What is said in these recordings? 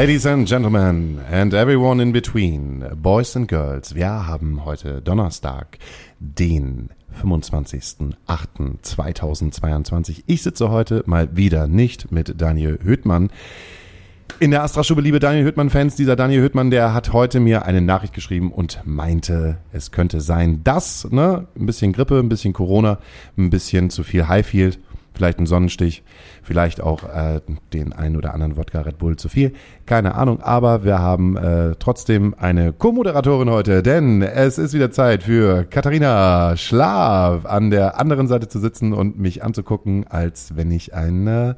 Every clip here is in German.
Ladies and Gentlemen and everyone in between, Boys and Girls, wir haben heute Donnerstag, den 25.08.2022. Ich sitze heute mal wieder nicht mit Daniel Höhtmann. In der Astra-Stube, liebe Daniel Höhtmann-Fans, dieser Daniel Höhtmann, der hat heute mir eine Nachricht geschrieben und meinte, es könnte sein, dass, ne, ein bisschen Grippe, ein bisschen Corona, ein bisschen zu viel Highfield, vielleicht ein Sonnenstich, vielleicht auch äh, den einen oder anderen Wodka Red Bull zu viel, keine Ahnung, aber wir haben äh, trotzdem eine Co-Moderatorin heute, denn es ist wieder Zeit für Katharina Schlaf an der anderen Seite zu sitzen und mich anzugucken, als wenn ich ein äh,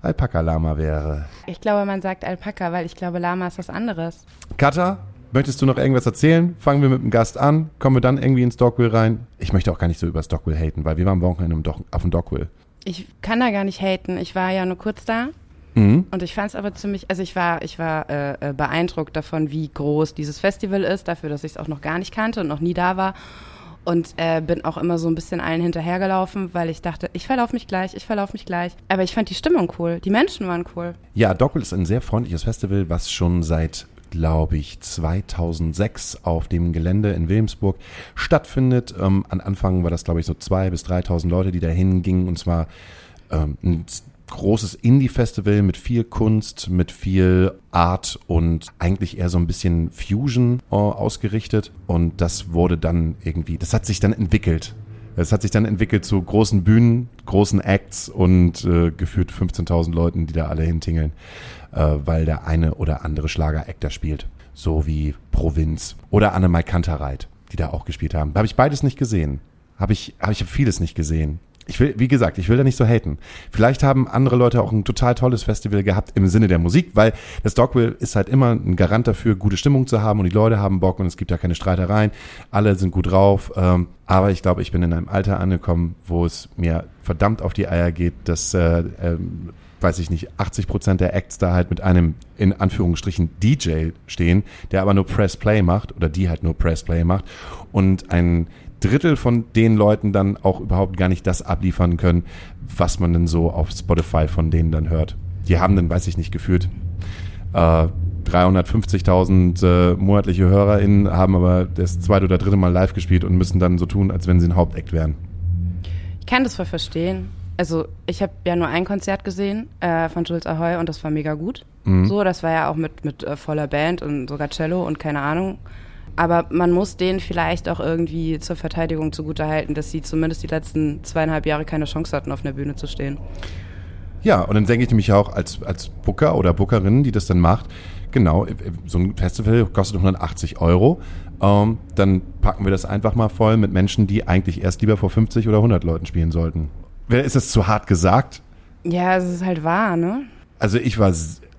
Alpaka-Lama wäre. Ich glaube, man sagt Alpaka, weil ich glaube, Lama ist was anderes. Katha, möchtest du noch irgendwas erzählen? Fangen wir mit dem Gast an, kommen wir dann irgendwie ins Dockville rein. Ich möchte auch gar nicht so über das Dockville haten, weil wir waren am Wochenende auf dem Dockville. Ich kann da gar nicht haten. Ich war ja nur kurz da. Mhm. Und ich fand es aber ziemlich, also ich war, ich war äh, äh, beeindruckt davon, wie groß dieses Festival ist, dafür, dass ich es auch noch gar nicht kannte und noch nie da war. Und äh, bin auch immer so ein bisschen allen hinterhergelaufen, weil ich dachte, ich verlaufe mich gleich, ich verlaufe mich gleich. Aber ich fand die Stimmung cool, die Menschen waren cool. Ja, Dockville ist ein sehr freundliches Festival, was schon seit, glaube ich, 2006 auf dem Gelände in Wilhelmsburg stattfindet. Ähm, am Anfang war das, glaube ich, so 2.000 bis 3.000 Leute, die da hingingen. Und zwar ähm, ein großes Indie-Festival mit viel Kunst, mit viel Art und eigentlich eher so ein bisschen Fusion äh, ausgerichtet. Und das wurde dann irgendwie, das hat sich dann entwickelt. Es hat sich dann entwickelt zu großen Bühnen, großen Acts und äh, geführt 15.000 Leuten, die da alle hintingeln, äh, weil der eine oder andere Schlager-Act da spielt. So wie Provinz oder Annemai Kantereit, die da auch gespielt haben. Habe ich beides nicht gesehen. Habe ich, habe ich vieles nicht gesehen. Ich will, wie gesagt, ich will da nicht so haten. Vielleicht haben andere Leute auch ein total tolles Festival gehabt im Sinne der Musik, weil das Dogville ist halt immer ein Garant dafür, gute Stimmung zu haben und die Leute haben Bock und es gibt ja keine Streitereien. Alle sind gut drauf. Ähm, aber ich glaube, ich bin in einem Alter angekommen, wo es mir verdammt auf die Eier geht, dass, äh, ähm, weiß ich nicht, 80 Prozent der Acts da halt mit einem, in Anführungsstrichen, DJ stehen, der aber nur Press Play macht oder die halt nur Press Play macht und ein Drittel von den Leuten dann auch überhaupt gar nicht das abliefern können, was man denn so auf Spotify von denen dann hört. Die haben dann, weiß ich nicht, gefühlt äh, 350.000 äh, monatliche HörerInnen, haben aber das zweite oder dritte Mal live gespielt und müssen dann so tun, als wenn sie ein Hauptakt wären. Ich kann das voll verstehen. Also ich habe ja nur ein Konzert gesehen äh, von Jules Ahoy und das war mega gut. Mhm. So, das war ja auch mit, mit äh, voller Band und sogar Cello und keine Ahnung. Aber man muss denen vielleicht auch irgendwie zur Verteidigung zugutehalten, dass sie zumindest die letzten zweieinhalb Jahre keine Chance hatten, auf einer Bühne zu stehen. Ja, und dann denke ich nämlich auch als, als Booker oder Bookerin, die das dann macht, genau, so ein Festival kostet 180 Euro. Ähm, dann packen wir das einfach mal voll mit Menschen, die eigentlich erst lieber vor 50 oder 100 Leuten spielen sollten. Wer- Ist das zu hart gesagt? Ja, es ist halt wahr, ne? Also ich war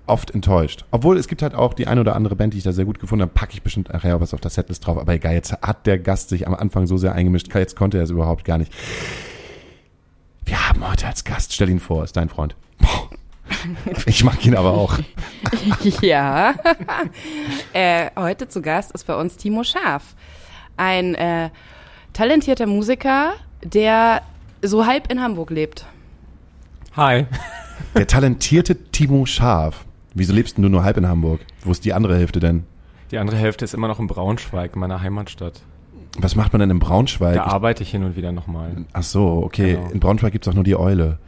oft enttäuscht. Obwohl es gibt halt auch die eine oder andere Band, die ich da sehr gut gefunden habe, packe ich bestimmt nachher was auf der Setlist drauf. Aber egal, jetzt hat der Gast sich am Anfang so sehr eingemischt, jetzt konnte er es überhaupt gar nicht. Wir haben heute als Gast, stell ihn vor, ist dein Freund. Boah. Ich mag ihn aber auch. ja. äh, heute zu Gast ist bei uns Timo Schaf. Ein äh, talentierter Musiker, der so halb in Hamburg lebt. Hi. Der talentierte Timo Schaf. Wieso lebst denn du nur halb in Hamburg? Wo ist die andere Hälfte denn? Die andere Hälfte ist immer noch in Braunschweig, meiner Heimatstadt. Was macht man denn in Braunschweig? Da arbeite ich hin und wieder nochmal. Ach so, okay. Genau. In Braunschweig gibt's auch nur die Eule.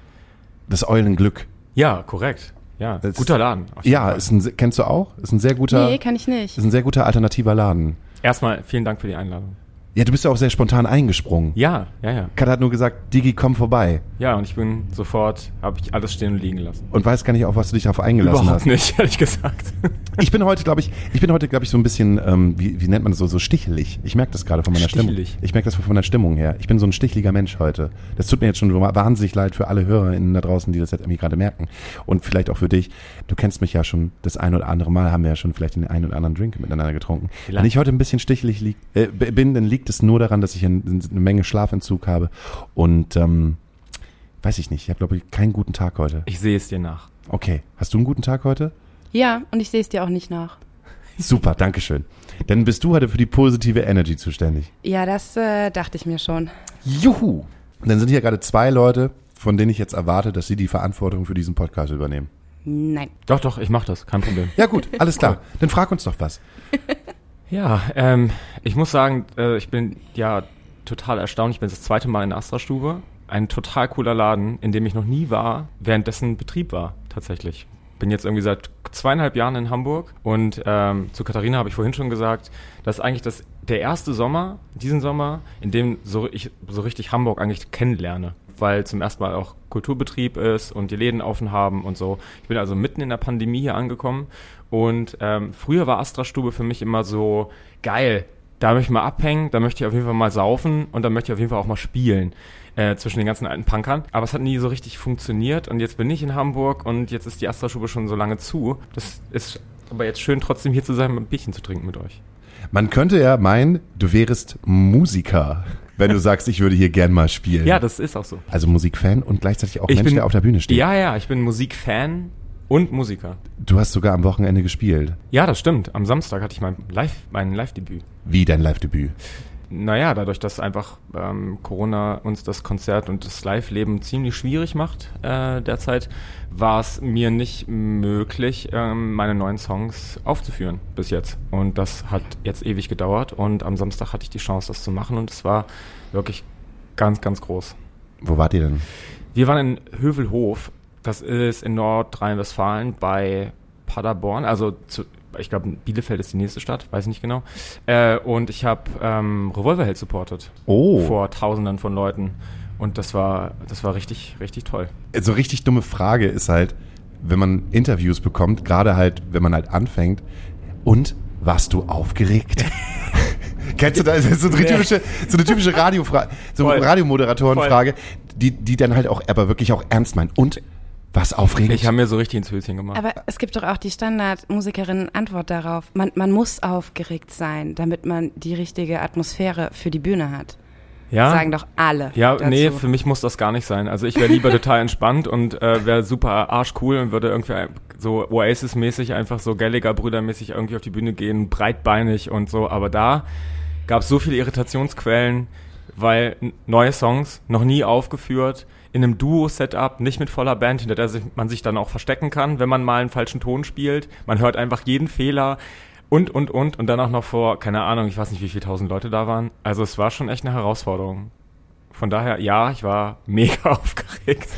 Das Eulenglück. Ja, korrekt. Ja, Das- guter Laden. Ja, ist ein, kennst du auch? Ist ein sehr guter, Nee, kann ich nicht. ist ein sehr guter alternativer Laden. Erstmal vielen Dank für die Einladung. Ja, du bist ja auch sehr spontan eingesprungen. Ja, ja, ja. Kat hat nur gesagt, Digi, komm vorbei. Ja, und ich bin sofort, habe ich alles stehen und liegen lassen. Und weiß gar nicht, auf was du dich darauf eingelassen Überhaupt hast. nicht, ehrlich gesagt. Ich bin heute, glaube ich, ich bin heute, glaube ich, so ein bisschen, ähm, wie, wie nennt man das so, so stichelig. Ich merke das gerade von meiner Stichelig. Stimmung. Ich merke das von meiner Stimmung her. Ich bin so ein sticheliger Mensch heute. Das tut mir jetzt schon wahnsinnig leid für alle HörerInnen da draußen, die das jetzt irgendwie gerade merken. Und vielleicht auch für dich. Du kennst mich ja schon das ein oder andere Mal, haben wir ja schon vielleicht den einen oder anderen Drink miteinander getrunken. Vielleicht. Wenn ich heute ein bisschen stichelig lieg, äh, bin, dann liegt es nur daran, dass ich ein, eine Menge Schlafentzug habe. Und ähm, weiß ich nicht, ich habe, glaube ich, keinen guten Tag heute. Ich sehe es dir nach. Okay. Hast du einen guten Tag heute? Ja, und ich sehe es dir auch nicht nach. Super, Dankeschön. Dann bist du heute für die positive Energy zuständig. Ja, das äh, dachte ich mir schon. Juhu! Und dann sind hier gerade zwei Leute, von denen ich jetzt erwarte, dass sie die Verantwortung für diesen Podcast übernehmen. Nein. Doch, doch, ich mach das, kein Problem. Ja gut, alles klar. Dann frag uns doch was. Ja, ähm, ich muss sagen, äh, ich bin ja total erstaunt. Ich bin das zweite Mal in der Astra-Stube. Ein total cooler Laden, in dem ich noch nie war, währenddessen Betrieb war, tatsächlich. Bin jetzt irgendwie seit zweieinhalb Jahren in Hamburg und ähm, zu Katharina habe ich vorhin schon gesagt, das ist eigentlich das, der erste Sommer, diesen Sommer, in dem so, ich so richtig Hamburg eigentlich kennenlerne weil zum ersten Mal auch Kulturbetrieb ist und die Läden offen haben und so. Ich bin also mitten in der Pandemie hier angekommen und ähm, früher war Astra-Stube für mich immer so geil. Da möchte ich mal abhängen, da möchte ich auf jeden Fall mal saufen und da möchte ich auf jeden Fall auch mal spielen äh, zwischen den ganzen alten Punkern. Aber es hat nie so richtig funktioniert und jetzt bin ich in Hamburg und jetzt ist die Astra-Stube schon so lange zu. Das ist aber jetzt schön trotzdem hier zu sein und ein Bierchen zu trinken mit euch. Man könnte ja meinen, du wärst Musiker, wenn du sagst, ich würde hier gern mal spielen. Ja, das ist auch so. Also Musikfan und gleichzeitig auch Ich Mensch, bin- der auf der Bühne steht. Ja, ja, ich bin Musikfan und Musiker. Du hast sogar am Wochenende gespielt. Ja, das stimmt. Am Samstag hatte ich mein Live, mein Live-Debüt. Wie dein Live-Debüt? Naja, dadurch, dass einfach ähm, Corona uns das Konzert und das Live-Leben ziemlich schwierig macht äh, derzeit, war es mir nicht möglich, ähm, meine neuen Songs aufzuführen bis jetzt. Und das hat jetzt ewig gedauert und am Samstag hatte ich die Chance, das zu machen und es war wirklich ganz, ganz groß. Wo wart ihr denn? Wir waren in Hövelhof, das ist in Nordrhein-Westfalen bei Paderborn, also zu, ich glaube Bielefeld ist die nächste Stadt, weiß ich nicht genau. Äh, und ich habe ähm, Revolverheld supportet Oh. vor Tausenden von Leuten und das war das war richtig richtig toll. So richtig dumme Frage ist halt, wenn man Interviews bekommt, gerade halt, wenn man halt anfängt, und warst du aufgeregt? Kennst du ist so eine typische, so eine typische Radiofrage, so Voll. Radiomoderatorenfrage, die, die dann halt auch aber wirklich auch ernst meinen. Und was aufregend? Ich habe mir so richtig ins Höschen gemacht. Aber es gibt doch auch die Standard-Musikerinnen-Antwort darauf. Man, man muss aufgeregt sein, damit man die richtige Atmosphäre für die Bühne hat. ja, Sagen doch alle. Ja, dazu. nee, für mich muss das gar nicht sein. Also ich wäre lieber total entspannt und äh, wäre super arschcool und würde irgendwie so Oasis-mäßig, einfach so Gallagher-Brüder-mäßig irgendwie auf die Bühne gehen, breitbeinig und so. Aber da gab es so viele Irritationsquellen, weil neue Songs noch nie aufgeführt, in einem Duo-Setup, nicht mit voller Band, hinter der man sich dann auch verstecken kann, wenn man mal einen falschen Ton spielt. Man hört einfach jeden Fehler und, und, und. Und dann auch noch vor, keine Ahnung, ich weiß nicht, wie viele tausend Leute da waren. Also es war schon echt eine Herausforderung. Von daher, ja, ich war mega aufgeregt.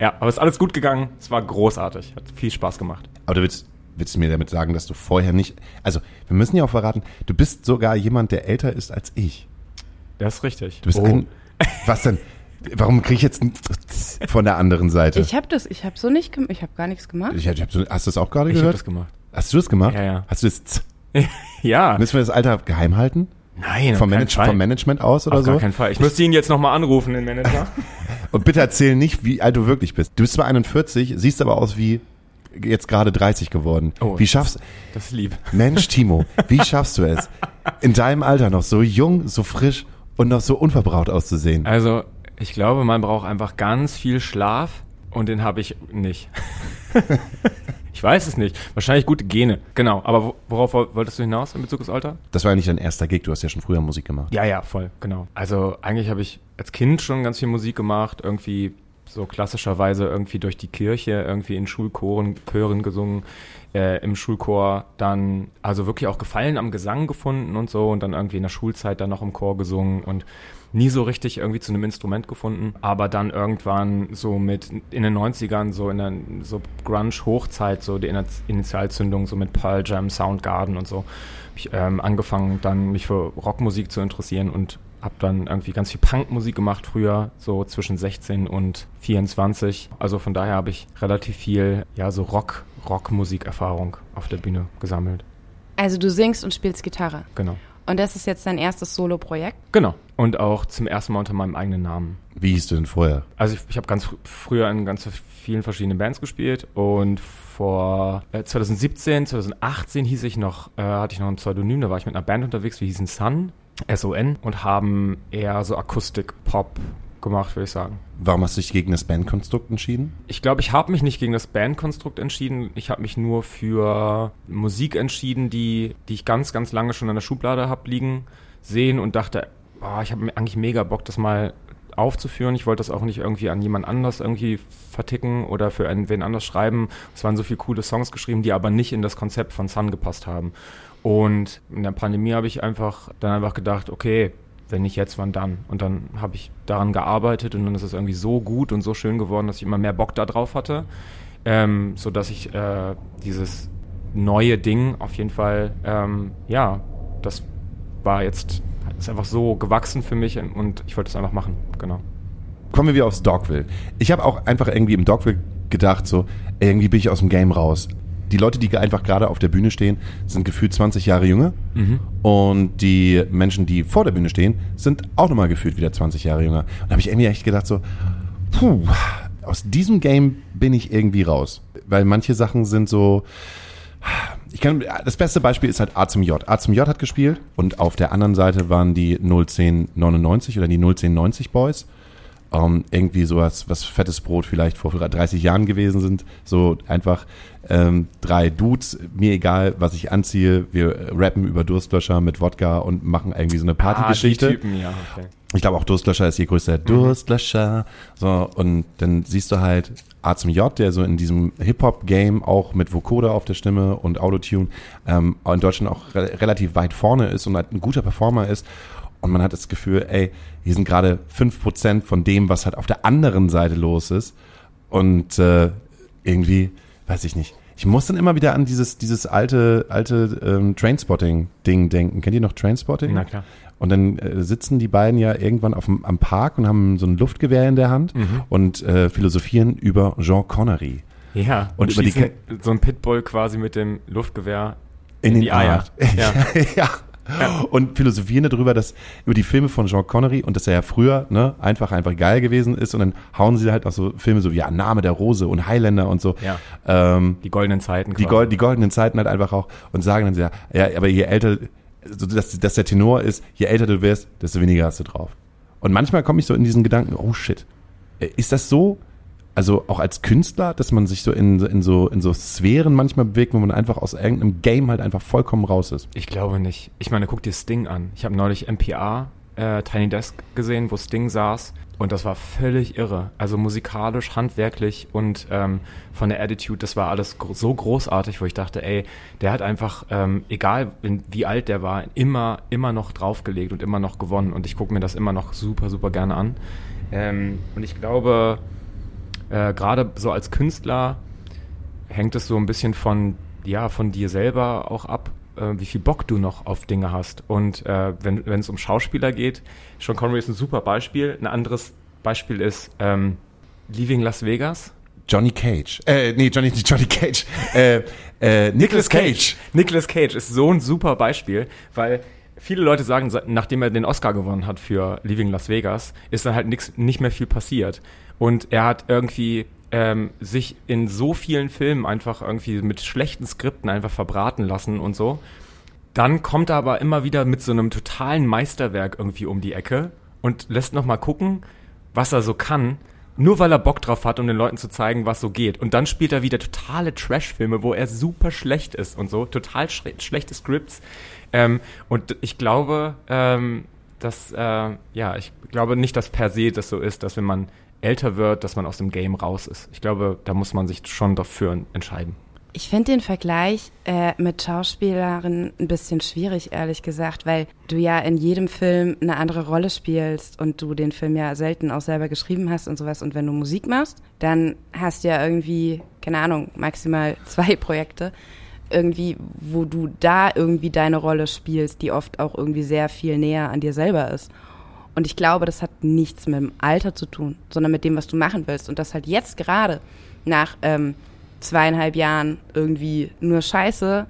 ja, aber es ist alles gut gegangen. Es war großartig. Hat viel Spaß gemacht. Aber du willst, willst du mir damit sagen, dass du vorher nicht, also wir müssen ja auch verraten, du bist sogar jemand, der älter ist als ich. Das ist richtig. Du bist Oh. ein, was denn? Warum kriege ich jetzt ein von der anderen Seite? Ich habe das, ich habe so nicht gemacht, ich habe gar nichts gemacht. Ich, ich hab so, hast du das auch gerade Ich habe gehört? das gemacht. hast du das gemacht? Ja, ja. Hast du das, ja. müssen wir das Alter geheim halten? Nein, Vom, auf Manage, Fall. vom Management aus oder Auf so? gar keinen Fall. Ich müsste ihn jetzt nochmal anrufen, den Manager. Und bitte erzähl nicht, wie alt du wirklich bist. Du bist zwar 41, siehst aber aus wie jetzt gerade 30 geworden. Oh. Wie schaffst Das ist lieb. Mensch, Timo, wie schaffst du es, in deinem Alter noch so jung, so frisch und noch so unverbraucht auszusehen? Also, ich glaube, man braucht einfach ganz viel Schlaf und den habe ich nicht. ich weiß es nicht. Wahrscheinlich gute Gene. Genau. Aber wo- worauf woll- wolltest du hinaus in Bezug aufs Alter? Das war ja nicht dein erster Gig, du hast ja schon früher Musik gemacht. Ja, ja, voll, genau. Also eigentlich habe ich als Kind schon ganz viel Musik gemacht, irgendwie so klassischerweise irgendwie durch die Kirche, irgendwie in Schulchoren, Chören gesungen, äh, im Schulchor dann also wirklich auch Gefallen am Gesang gefunden und so und dann irgendwie in der Schulzeit dann noch im Chor gesungen und nie so richtig irgendwie zu einem Instrument gefunden, aber dann irgendwann so mit in den 90ern so in der so Grunge Hochzeit so die Ini- Initialzündung so mit Pearl Jam, Soundgarden und so hab ich ähm, angefangen dann mich für Rockmusik zu interessieren und habe dann irgendwie ganz viel Punkmusik gemacht früher, so zwischen 16 und 24. Also von daher habe ich relativ viel ja so Rock Rockmusikerfahrung auf der Bühne gesammelt. Also du singst und spielst Gitarre. Genau. Und das ist jetzt dein erstes Solo-Projekt. Genau. Und auch zum ersten Mal unter meinem eigenen Namen. Wie hieß du denn vorher? Also ich, ich habe ganz fr früher in ganz vielen verschiedenen Bands gespielt und vor äh, 2017, 2018 hieß ich noch, äh, hatte ich noch ein Pseudonym, da war ich mit einer Band unterwegs, wir hießen Sun, S-O-N und haben eher so Akustik-Pop gemacht, würde ich sagen. Warum hast du dich gegen das Bandkonstrukt entschieden? Ich glaube, ich habe mich nicht gegen das Bandkonstrukt entschieden. Ich habe mich nur für Musik entschieden, die, die ich ganz, ganz lange schon in der Schublade habe liegen sehen und dachte, oh, ich habe eigentlich mega Bock, das mal aufzuführen. Ich wollte das auch nicht irgendwie an jemand anders irgendwie verticken oder für einen, wen anders schreiben. Es waren so viele coole Songs geschrieben, die aber nicht in das Konzept von Sun gepasst haben. Und in der Pandemie habe ich einfach dann einfach gedacht, okay, wenn nicht jetzt, wann dann? Und dann habe ich daran gearbeitet und dann ist es irgendwie so gut und so schön geworden, dass ich immer mehr Bock da drauf hatte, ähm, so dass ich äh, dieses neue Ding auf jeden Fall, ähm, ja, das war jetzt ist einfach so gewachsen für mich und ich wollte es einfach machen, genau. Kommen wir wieder aufs Dogville. Ich habe auch einfach irgendwie im Dogville gedacht, so, irgendwie bin ich aus dem Game raus. Die Leute, die einfach gerade auf der Bühne stehen, sind gefühlt 20 Jahre jünger. Mhm. Und die Menschen, die vor der Bühne stehen, sind auch nochmal gefühlt wieder 20 Jahre jünger. Und da habe ich irgendwie echt gedacht, so, puh, aus diesem Game bin ich irgendwie raus. Weil manche Sachen sind so, ich kann, das beste Beispiel ist halt A zum J. A zum J hat gespielt und auf der anderen Seite waren die 01099 oder die 01090 Boys. Ähm, irgendwie sowas, was fettes Brot vielleicht vor 30 Jahren gewesen sind. So einfach ähm, drei Dudes, mir egal, was ich anziehe. Wir rappen über Durstlöscher mit Wodka und machen irgendwie so eine Partygeschichte. Ah, die Typen, ja, okay. Ich glaube auch Durstlöscher ist je größter mhm. Durstlöscher. So, und dann siehst du halt A zum J, der so in diesem Hip-Hop-Game auch mit Vocoder auf der Stimme und Autotune ähm, in Deutschland auch re relativ weit vorne ist und halt ein guter Performer ist. Und man hat das Gefühl, ey, hier sind gerade fünf Prozent von dem, was halt auf der anderen Seite los ist. Und äh, irgendwie, weiß ich nicht. Ich muss dann immer wieder an dieses, dieses alte, alte ähm, Trainspotting-Ding denken. Kennt ihr noch Trainspotting? Na klar. Und dann äh, sitzen die beiden ja irgendwann auf dem, am Park und haben so ein Luftgewehr in der Hand mhm. und äh, philosophieren über Jean Connery. Ja, und, und über die so ein Pitbull quasi mit dem Luftgewehr in, in die Eier. Ja. ja. Ja. Und philosophieren darüber, dass über die Filme von Jean Connery und dass er ja früher ne, einfach einfach geil gewesen ist und dann hauen sie halt auch so Filme so wie ja, Name der Rose und Highlander und so. Ja. Ähm, die goldenen Zeiten. Die, Gold, die goldenen Zeiten halt einfach auch und sagen dann ja, ja, aber je älter, so dass, dass der Tenor ist, je älter du wirst, desto weniger hast du drauf. Und manchmal komme ich so in diesen Gedanken, oh shit, äh, ist das so? Also auch als Künstler, dass man sich so in, in so in so Sphären manchmal bewegt, wo man einfach aus irgendeinem Game halt einfach vollkommen raus ist. Ich glaube nicht. Ich meine, guck dir Sting an. Ich habe neulich MPA äh, Tiny Desk gesehen, wo Sting saß und das war völlig irre. Also musikalisch, handwerklich und ähm, von der Attitude, das war alles gro so großartig, wo ich dachte, ey, der hat einfach, ähm, egal in, wie alt der war, immer, immer noch draufgelegt und immer noch gewonnen. Und ich gucke mir das immer noch super, super gerne an. Ähm, und ich glaube, äh, gerade so als Künstler hängt es so ein bisschen von, ja, von dir selber auch ab, äh, wie viel Bock du noch auf Dinge hast. Und äh, wenn es um Schauspieler geht, Sean Connery ist ein super Beispiel. Ein anderes Beispiel ist ähm, Leaving Las Vegas. Johnny Cage. Äh, nee, Johnny, Johnny Cage. äh, äh, Nicolas Cage. Nicolas Cage ist so ein super Beispiel, weil viele Leute sagen, nachdem er den Oscar gewonnen hat für Leaving Las Vegas, ist dann halt nix, nicht mehr viel passiert. Und er hat irgendwie ähm, sich in so vielen Filmen einfach irgendwie mit schlechten Skripten einfach verbraten lassen und so. Dann kommt er aber immer wieder mit so einem totalen Meisterwerk irgendwie um die Ecke und lässt noch mal gucken, was er so kann, nur weil er Bock drauf hat, um den Leuten zu zeigen, was so geht. Und dann spielt er wieder totale Trash-Filme, wo er super schlecht ist und so, total sch schlechte Scripts. Ähm, und ich glaube, ähm, dass, äh, ja, ich glaube nicht, dass per se das so ist, dass wenn man älter wird, dass man aus dem Game raus ist. Ich glaube, da muss man sich schon dafür entscheiden. Ich finde den Vergleich äh, mit Schauspielerinnen ein bisschen schwierig, ehrlich gesagt, weil du ja in jedem Film eine andere Rolle spielst und du den Film ja selten auch selber geschrieben hast und sowas. Und wenn du Musik machst, dann hast du ja irgendwie, keine Ahnung, maximal zwei Projekte, irgendwie, wo du da irgendwie deine Rolle spielst, die oft auch irgendwie sehr viel näher an dir selber ist. Und ich glaube, das hat nichts mit dem Alter zu tun, sondern mit dem, was du machen willst. Und das halt jetzt gerade nach ähm, zweieinhalb Jahren irgendwie nur Scheiße,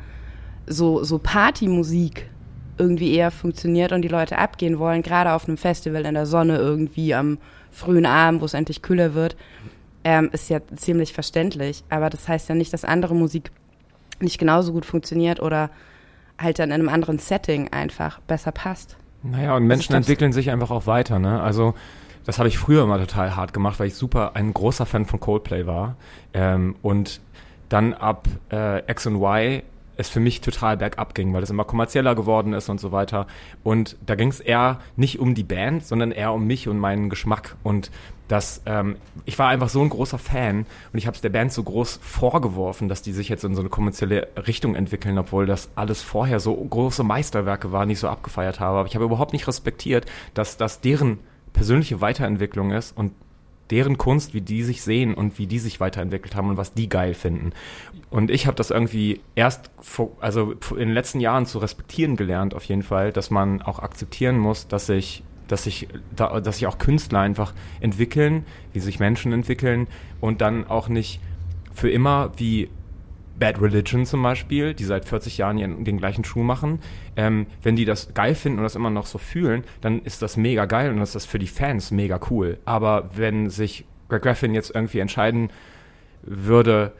so, so Partymusik irgendwie eher funktioniert und die Leute abgehen wollen, gerade auf einem Festival in der Sonne irgendwie am frühen Abend, wo es endlich kühler wird, ähm, ist ja ziemlich verständlich. Aber das heißt ja nicht, dass andere Musik nicht genauso gut funktioniert oder halt dann in einem anderen Setting einfach besser passt. Naja, und Menschen entwickeln sich einfach auch weiter, ne? Also das habe ich früher immer total hart gemacht, weil ich super ein großer Fan von Coldplay war. Ähm, und dann ab äh, X und Y es für mich total bergab ging, weil es immer kommerzieller geworden ist und so weiter. Und da ging es eher nicht um die Band, sondern eher um mich und meinen Geschmack. Und das, ähm, ich war einfach so ein großer Fan und ich habe es der Band so groß vorgeworfen, dass die sich jetzt in so eine kommerzielle Richtung entwickeln, obwohl das alles vorher so große Meisterwerke waren, die ich so abgefeiert habe. Aber ich habe überhaupt nicht respektiert, dass das deren persönliche Weiterentwicklung ist und deren Kunst, wie die sich sehen und wie die sich weiterentwickelt haben und was die geil finden. Und ich habe das irgendwie erst, vor, also in den letzten Jahren zu respektieren gelernt, auf jeden Fall, dass man auch akzeptieren muss, dass sich dass sich, da, dass sich auch Künstler einfach entwickeln, wie sich Menschen entwickeln und dann auch nicht für immer wie Bad Religion zum Beispiel, die seit 40 Jahren den gleichen Schuh machen, ähm, wenn die das geil finden und das immer noch so fühlen, dann ist das mega geil und das ist für die Fans mega cool. Aber wenn sich Greg Graffin jetzt irgendwie entscheiden würde,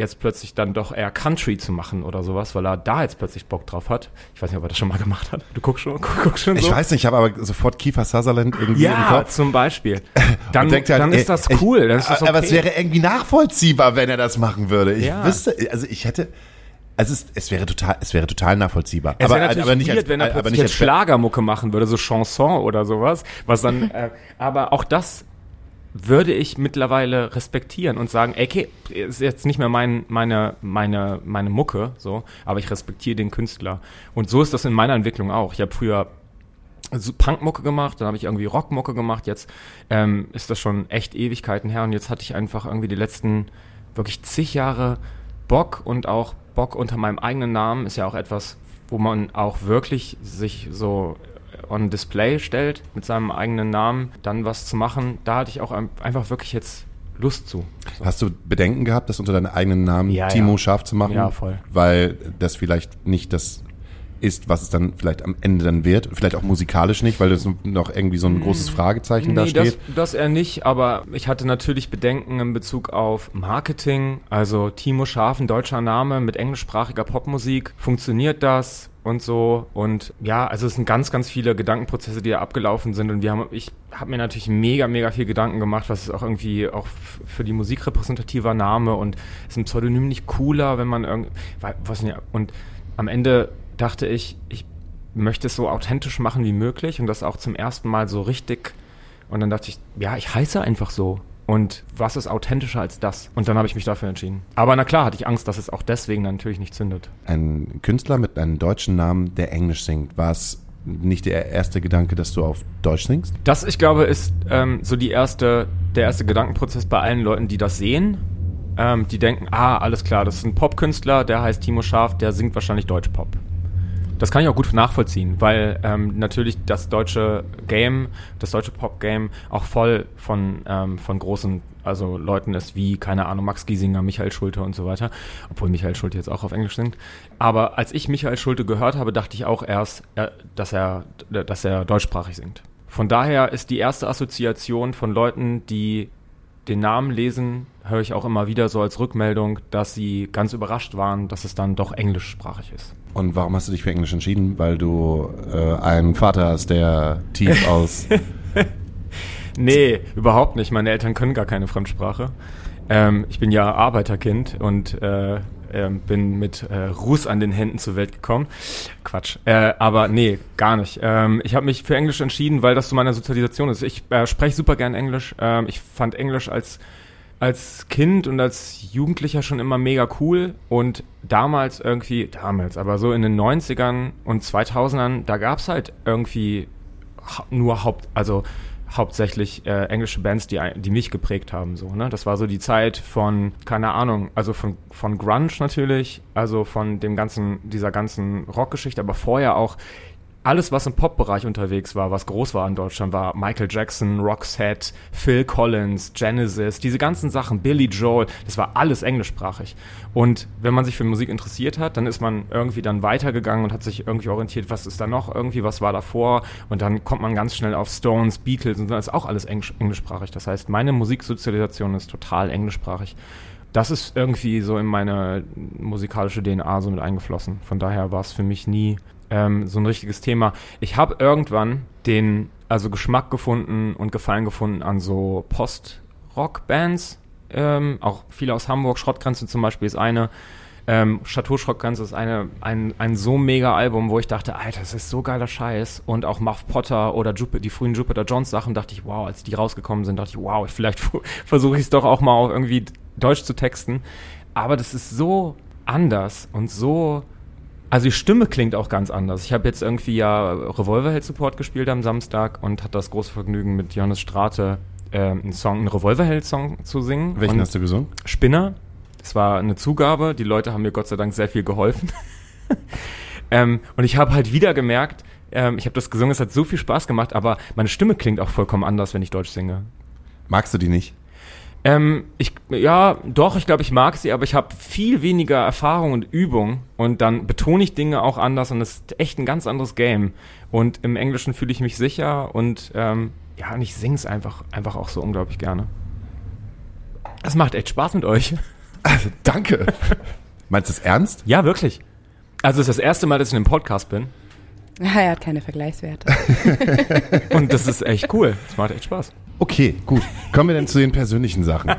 jetzt plötzlich dann doch eher Country zu machen oder sowas, weil er da jetzt plötzlich Bock drauf hat. Ich weiß nicht, ob er das schon mal gemacht hat. Du guckst schon, guckst schon so. Ich weiß nicht, ich habe aber sofort Kiefer Sutherland irgendwie ja, im Kopf. zum Beispiel. Dann, halt, dann ist das cool. Dann ist das okay. Aber es wäre irgendwie nachvollziehbar, wenn er das machen würde. Ich ja. wüsste, also ich hätte, also es, es wäre total, es wäre total nachvollziehbar. Es aber, aber nicht weird, als, wenn er aber nicht als Schlagermucke machen würde, so Chanson oder sowas, was dann, äh, aber auch das würde ich mittlerweile respektieren und sagen, okay, ist jetzt nicht mehr mein, meine, meine, meine Mucke, so, aber ich respektiere den Künstler. Und so ist das in meiner Entwicklung auch. Ich habe früher Punkmucke gemacht, dann habe ich irgendwie Rockmucke gemacht, jetzt ähm, ist das schon echt Ewigkeiten her und jetzt hatte ich einfach irgendwie die letzten wirklich zig Jahre Bock und auch Bock unter meinem eigenen Namen ist ja auch etwas, wo man auch wirklich sich so on Display stellt mit seinem eigenen Namen, dann was zu machen, da hatte ich auch einfach wirklich jetzt Lust zu. So. Hast du Bedenken gehabt, das unter deinem eigenen Namen ja, Timo ja. scharf zu machen? Ja, voll. Weil das vielleicht nicht das ist, was es dann vielleicht am Ende dann wird. Vielleicht auch musikalisch nicht, weil das noch irgendwie so ein hm. großes Fragezeichen nee, da steht. Das, das eher nicht, aber ich hatte natürlich Bedenken in Bezug auf Marketing. Also Timo Scharf, ein deutscher Name mit englischsprachiger Popmusik. Funktioniert das? Und so und ja, also es sind ganz, ganz viele Gedankenprozesse, die da abgelaufen sind und wir haben, ich habe mir natürlich mega, mega viel Gedanken gemacht, was ist auch irgendwie auch für die Musik repräsentativer Name und ist ein Pseudonym nicht cooler, wenn man irgendwie, was nicht, und am Ende dachte ich, ich möchte es so authentisch machen wie möglich und das auch zum ersten Mal so richtig. Und dann dachte ich, ja, ich heiße einfach so. Und was ist authentischer als das? Und dann habe ich mich dafür entschieden. Aber na klar hatte ich Angst, dass es auch deswegen dann natürlich nicht zündet. Ein Künstler mit einem deutschen Namen, der Englisch singt, war es nicht der erste Gedanke, dass du auf Deutsch singst? Das, ich glaube, ist ähm, so die erste, der erste Gedankenprozess bei allen Leuten, die das sehen. Ähm, die denken, ah, alles klar, das ist ein Popkünstler, der heißt Timo Scharf, der singt wahrscheinlich Deutschpop. Das kann ich auch gut nachvollziehen, weil ähm, natürlich das deutsche Game, das deutsche Pop-Game auch voll von, ähm, von großen also Leuten ist wie, keine Ahnung, Max Giesinger, Michael Schulte und so weiter, obwohl Michael Schulte jetzt auch auf Englisch singt. Aber als ich Michael Schulte gehört habe, dachte ich auch erst, äh, dass, er, dass er deutschsprachig singt. Von daher ist die erste Assoziation von Leuten, die den Namen lesen, höre ich auch immer wieder so als Rückmeldung, dass sie ganz überrascht waren, dass es dann doch englischsprachig ist. Und warum hast du dich für Englisch entschieden? Weil du äh, einen Vater hast, der tief aus. nee, überhaupt nicht. Meine Eltern können gar keine Fremdsprache. Ähm, ich bin ja Arbeiterkind und äh, äh, bin mit äh, Ruß an den Händen zur Welt gekommen. Quatsch. Äh, aber nee, gar nicht. Ähm, ich habe mich für Englisch entschieden, weil das zu meiner Sozialisation ist. Ich äh, spreche super gern Englisch. Ähm, ich fand Englisch als als Kind und als Jugendlicher schon immer mega cool und damals irgendwie, damals, aber so in den 90ern und 2000ern, da gab's halt irgendwie nur Haupt, also hauptsächlich äh, englische Bands, die, die mich geprägt haben. So, ne? Das war so die Zeit von, keine Ahnung, also von, von Grunge natürlich, also von dem ganzen, dieser ganzen Rockgeschichte, aber vorher auch alles, was im Pop-Bereich unterwegs war, was groß war in Deutschland, war Michael Jackson, Roxette, Phil Collins, Genesis, diese ganzen Sachen, Billy Joel, das war alles englischsprachig. Und wenn man sich für Musik interessiert hat, dann ist man irgendwie dann weitergegangen und hat sich irgendwie orientiert, was ist da noch irgendwie, was war davor? Und dann kommt man ganz schnell auf Stones, Beatles und das ist auch alles englisch, englischsprachig. Das heißt, meine Musiksozialisation ist total englischsprachig. Das ist irgendwie so in meine musikalische DNA so mit eingeflossen. Von daher war es für mich nie ähm, so ein richtiges Thema. Ich habe irgendwann den, also Geschmack gefunden und Gefallen gefunden an so Post-Rock-Bands. Ähm, auch viele aus Hamburg, Schrottgrenze zum Beispiel ist eine. Ähm, Chateau Schrock Ganz ist eine, ein, ein so mega Album, wo ich dachte, Alter, das ist so geiler Scheiß. Und auch Muff Potter oder Jup die frühen Jupiter Jones Sachen, dachte ich, wow, als die rausgekommen sind, dachte ich, wow, vielleicht versuche ich es doch auch mal irgendwie Deutsch zu texten. Aber das ist so anders und so. Also die Stimme klingt auch ganz anders. Ich habe jetzt irgendwie ja Revolverheld Support gespielt am Samstag und hatte das große Vergnügen mit Johannes Strate äh, einen Song, einen Revolverheld-Song zu singen. Welchen und hast du gesungen? Spinner. Es war eine Zugabe. Die Leute haben mir Gott sei Dank sehr viel geholfen. ähm, und ich habe halt wieder gemerkt, ähm, ich habe das gesungen, es hat so viel Spaß gemacht, aber meine Stimme klingt auch vollkommen anders, wenn ich Deutsch singe. Magst du die nicht? Ähm, ich, ja, doch, ich glaube, ich mag sie, aber ich habe viel weniger Erfahrung und Übung und dann betone ich Dinge auch anders und es ist echt ein ganz anderes Game. Und im Englischen fühle ich mich sicher und ähm, ja, und ich singe es einfach, einfach auch so unglaublich gerne. Das macht echt Spaß mit euch. Also, danke. Meinst du es ernst? Ja, wirklich. Also es ist das erste Mal, dass ich in einem Podcast bin er hat keine Vergleichswerte. und das ist echt cool. Das macht echt Spaß. Okay, gut. Kommen wir denn zu den persönlichen Sachen.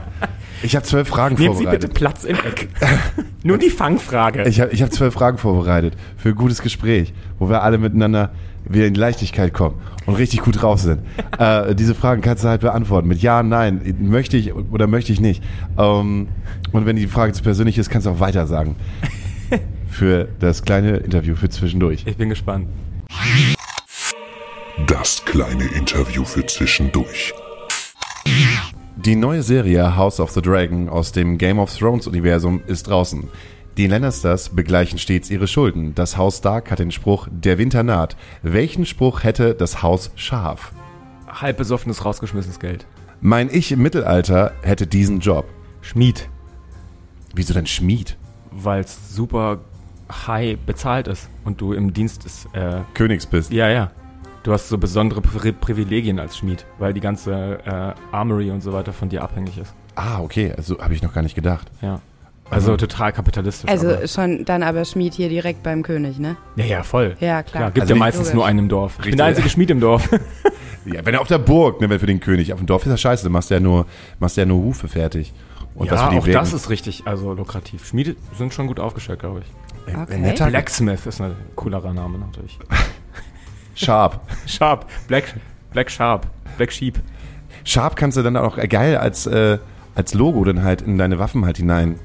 Ich habe zwölf Fragen Nehmen vorbereitet. Sie bitte Platz im Eck. Nur die Fangfrage. Ich habe ich hab zwölf Fragen vorbereitet für ein gutes Gespräch, wo wir alle miteinander wieder in die Leichtigkeit kommen und richtig gut raus sind. äh, diese Fragen kannst du halt beantworten mit Ja, Nein, möchte ich oder möchte ich nicht. Ähm, und wenn die Frage zu persönlich ist, kannst du auch weiter sagen. Für das kleine Interview für zwischendurch. Ich bin gespannt. Das kleine Interview für zwischendurch. Die neue Serie House of the Dragon aus dem Game of Thrones Universum ist draußen. Die Lannisters begleichen stets ihre Schulden. Das Haus Stark hat den Spruch Der Winter naht. Welchen Spruch hätte das Haus Schaf? Halb besoffenes, rausgeschmissenes Geld. Mein Ich im Mittelalter hätte diesen Job. Schmied. Wieso denn Schmied? Weil es super high bezahlt ist und du im Dienst des äh, Königs bist. Ja, ja. Du hast so besondere Pri Privilegien als Schmied, weil die ganze äh, Armory und so weiter von dir abhängig ist. Ah, okay. Also habe ich noch gar nicht gedacht. Ja. Also mhm. total kapitalistisch. Also aber. schon dann aber Schmied hier direkt beim König, ne? Ja, ja, voll. Ja, klar. klar gibt also ja meistens logisch. nur einen im Dorf. Richtig. Ich bin der einzige Schmied im Dorf. ja, wenn er auf der Burg, ne, wenn für den König. Auf dem Dorf ist das scheiße, dann machst du ja nur, machst du ja nur Hufe fertig. Und ja, auch Wägen. das ist richtig, also lukrativ. Schmiede sind schon gut aufgestellt, glaube ich. Okay. Blacksmith ist ein coolerer Name natürlich. Sharp. Sharp. Black, Black Sharp. Black Sheep. Sharp kannst du dann auch geil als, äh, als Logo dann halt in deine Waffen halt hinein.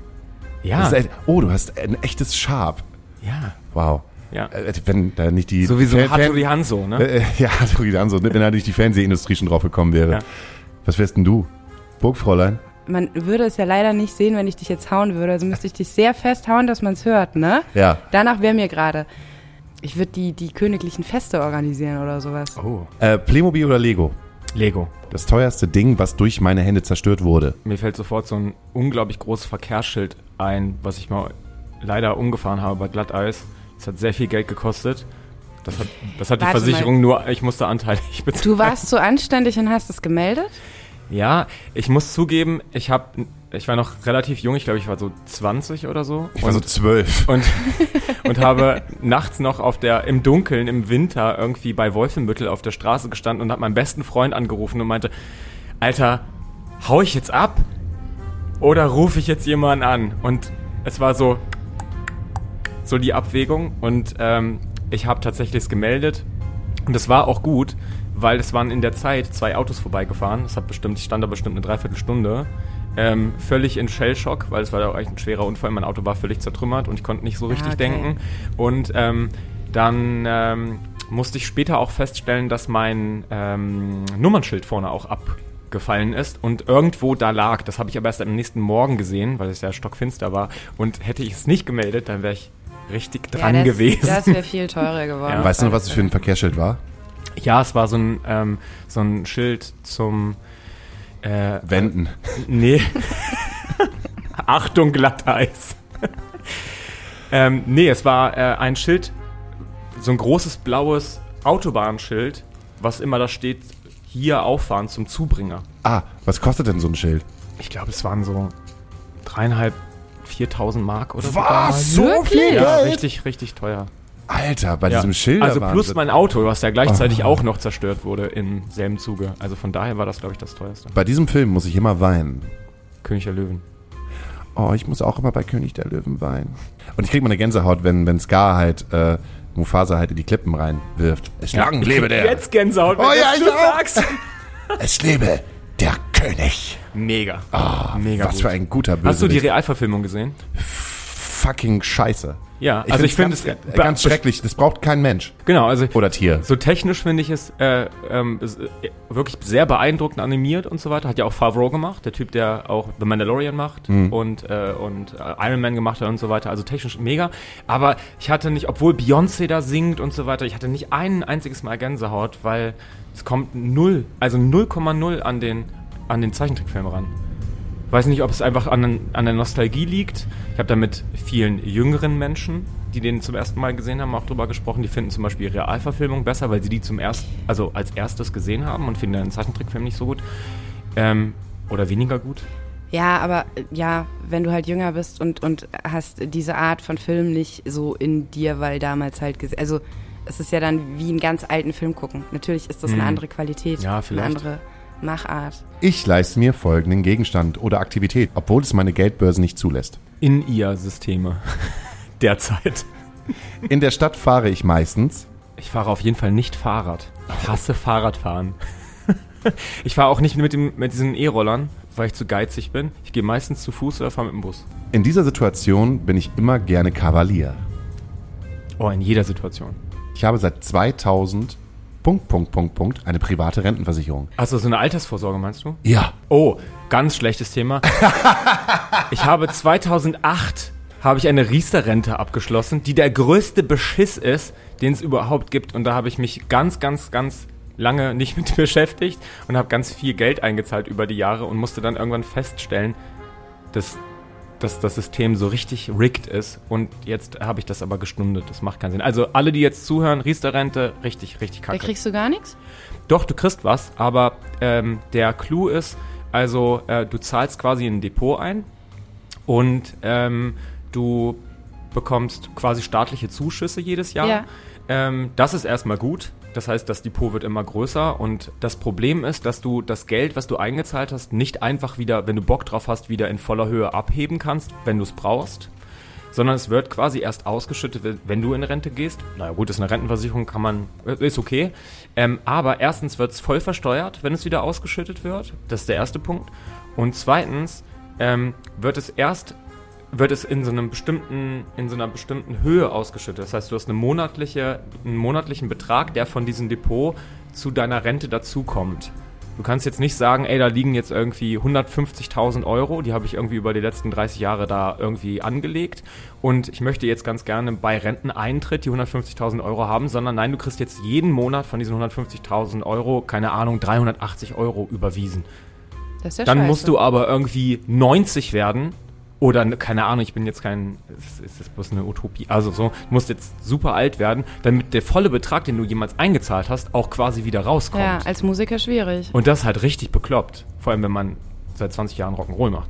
Ja. Echt, oh, du hast ein echtes Sharp. Ja. Wow. Ja. Äh, wenn da nicht die. So wie so Hattori Hanzo, ne? Äh, ja, Hattori Hanzo, wenn da nicht die Fernsehindustrie schon drauf gekommen wäre. Ja. Was wärst denn du? Burgfräulein? man würde es ja leider nicht sehen, wenn ich dich jetzt hauen würde. Also müsste ich dich sehr fest hauen, dass man es hört, ne? Ja. Danach wäre mir gerade. Ich würde die, die königlichen Feste organisieren oder sowas. Oh. Äh, Playmobil oder Lego? Lego. Das teuerste Ding, was durch meine Hände zerstört wurde. Mir fällt sofort so ein unglaublich großes Verkehrsschild ein, was ich mal leider umgefahren habe bei Glatteis. Das hat sehr viel Geld gekostet. Das hat, das hat die Versicherung mal. nur, ich musste anteilig bezahlen. Du warst so anständig und hast es gemeldet? Ja, ich muss zugeben, ich habe ich war noch relativ jung, ich glaube, ich war so 20 oder so. Ich war so 12. Und, und habe nachts noch auf der, im Dunkeln, im Winter irgendwie bei Wolfenbüttel auf der Straße gestanden und habe meinen besten Freund angerufen und meinte, Alter, hau ich jetzt ab? Oder rufe ich jetzt jemanden an? Und es war so, so die Abwägung und ähm, ich habe tatsächlich es gemeldet und es war auch gut, weil es waren in der Zeit zwei Autos vorbeigefahren. Das hat bestimmt, ich stand da bestimmt eine Dreiviertelstunde. Ähm, völlig in Shellshock, weil es war ja auch echt ein schwerer Unfall. Mein Auto war völlig zertrümmert und ich konnte nicht so richtig ah, okay. denken. Und ähm, dann ähm, musste ich später auch feststellen, dass mein ähm, Nummernschild vorne auch abgefallen ist und irgendwo da lag. Das habe ich aber erst am nächsten Morgen gesehen, weil es ja stockfinster war. Und hätte ich es nicht gemeldet, dann wäre ich richtig dran ja, das, gewesen. Das wäre viel teurer geworden. Ja. Weißt du noch, was es für ein Verkehrsschild war? Ja, es war so ein, ähm, so ein Schild zum äh, Wenden. Nee. Achtung, Glatteis. ähm, nee, es war äh, ein Schild, so ein großes blaues Autobahnschild, was immer da steht, hier auffahren zum Zubringer. Ah, was kostet denn so ein Schild? Ich glaube, es waren so dreieinhalb, viertausend Mark oder so. Was? So viel Ja, richtig, richtig teuer. Alter, bei ja. diesem Schild. Also plus mein Auto, was ja gleichzeitig oh. auch noch zerstört wurde im selben Zuge. Also von daher war das, glaube ich, das teuerste. Bei diesem Film muss ich immer weinen. König der Löwen. Oh, ich muss auch immer bei König der Löwen weinen. Und ich krieg mal eine Gänsehaut, wenn, wenn Scar halt äh, Mufasa halt in die Klippen reinwirft. Es lang lebe der. Jetzt Gänsehaut, wenn Oh ja, ich du auch. sagst. Es lebe der König. Mega. Ah, Mega was gut. für ein guter Bösewicht. Hast du die Realverfilmung gesehen? fucking Scheiße. Ja, ich also ich find's finde es- ganz schrecklich. Das braucht kein Mensch Genau, also oder Tier. so technisch finde ich es äh, ähm, ist, äh, wirklich sehr beeindruckend animiert und so weiter. Hat ja auch Favreau gemacht, der Typ, der auch The Mandalorian macht und, äh, und äh, Iron Man gemacht hat und so weiter. Also technisch mega. Aber ich hatte nicht, obwohl Beyoncé da singt und so weiter, ich hatte nicht ein einziges Mal Gänsehaut, weil es kommt null, also 0,0 an den, an den Zeichentrickfilm ran. Weiß nicht, ob es einfach an, an der Nostalgie liegt. Ich habe da mit vielen jüngeren Menschen, die den zum ersten Mal gesehen haben, auch drüber gesprochen. Die finden zum Beispiel Realverfilmung besser, weil sie die zum erst, also als erstes gesehen haben und finden den Zeichentrickfilm nicht so gut. Ähm, oder weniger gut. Ja, aber äh, ja, wenn du halt jünger bist und, und hast diese Art von Film nicht so in dir, weil damals halt gesehen. Also es ist ja dann wie einen ganz alten Film gucken. Natürlich ist das eine Mhm. andere Qualität, Ja, vielleicht. eine andere Machart. Ich leiste mir folgenden Gegenstand oder Aktivität, obwohl es meine Geldbörse nicht zulässt. In ihr Systeme. Derzeit. In der Stadt fahre ich meistens. Ich fahre auf jeden Fall nicht Fahrrad. Ich hasse Fahrradfahren. ich fahre auch nicht mit, dem, mit diesen E-Rollern, weil ich zu geizig bin. Ich gehe meistens zu Fuß oder fahre mit dem Bus. In dieser Situation bin ich immer gerne Kavalier. Oh, in jeder Situation. Ich habe seit 2000 Punkt, Punkt, Punkt, Punkt eine private Rentenversicherung. Also so eine Altersvorsorge meinst du? Ja. Oh, ganz schlechtes Thema. ich habe 2008 habe ich eine Riester-Rente abgeschlossen, die der größte Beschiss ist, den es überhaupt gibt. Und da habe ich mich ganz, ganz, ganz lange nicht mit beschäftigt und habe ganz viel Geld eingezahlt über die Jahre und musste dann irgendwann feststellen, dass, dass das System so richtig rigged ist. Und jetzt habe ich das aber gestundet. Das macht keinen Sinn. Also alle, die jetzt zuhören, Riester-Rente, richtig, richtig Da kacke. kriegst du gar nichts? Doch, du kriegst was, aber ähm, der Clou ist, also äh, du zahlst quasi ein Depot ein und ähm, du bekommst quasi staatliche Zuschüsse jedes Jahr. Ja. Ähm, das ist erstmal gut. Das heißt, das Depot wird immer größer und das Problem ist, dass du das Geld, was du eingezahlt hast, nicht einfach wieder, wenn du Bock drauf hast, wieder in voller Höhe abheben kannst, wenn du es brauchst, sondern es wird quasi erst ausgeschüttet, wenn- du in Rente gehst. Na ja, gut, ist eine Rentenversicherung, kann man, äh, ist okay. Ähm, aber erstens wird es voll versteuert, wenn es wieder ausgeschüttet wird. Das ist der erste Punkt. Und zweitens ähm, wird es erst wird es in so einem bestimmten in so einer bestimmten Höhe ausgeschüttet. Das heißt, du hast eine monatliche einen monatlichen Betrag, der von diesem Depot zu deiner Rente dazukommt. Du kannst jetzt nicht sagen, ey, da liegen jetzt irgendwie 150.000 Euro, die habe ich irgendwie über die letzten 30 Jahre da irgendwie angelegt und ich möchte jetzt ganz gerne bei Renteneintritt die 150.000 Euro haben, sondern nein, du kriegst jetzt jeden Monat von diesen 150.000 Euro, keine Ahnung, 380 Euro überwiesen. Das ist ja Dann scheiße. musst du aber irgendwie 90 werden. Oder, ne- keine Ahnung, ich bin jetzt kein, ist, ist das bloß eine Utopie. Also so, du musst jetzt super alt werden, damit der volle Betrag, den du jemals eingezahlt hast, auch quasi wieder rauskommt. Ja, als Musiker schwierig. Und das halt richtig bekloppt. Vor allem, wenn man seit 20 Jahren Rock'n'Roll macht.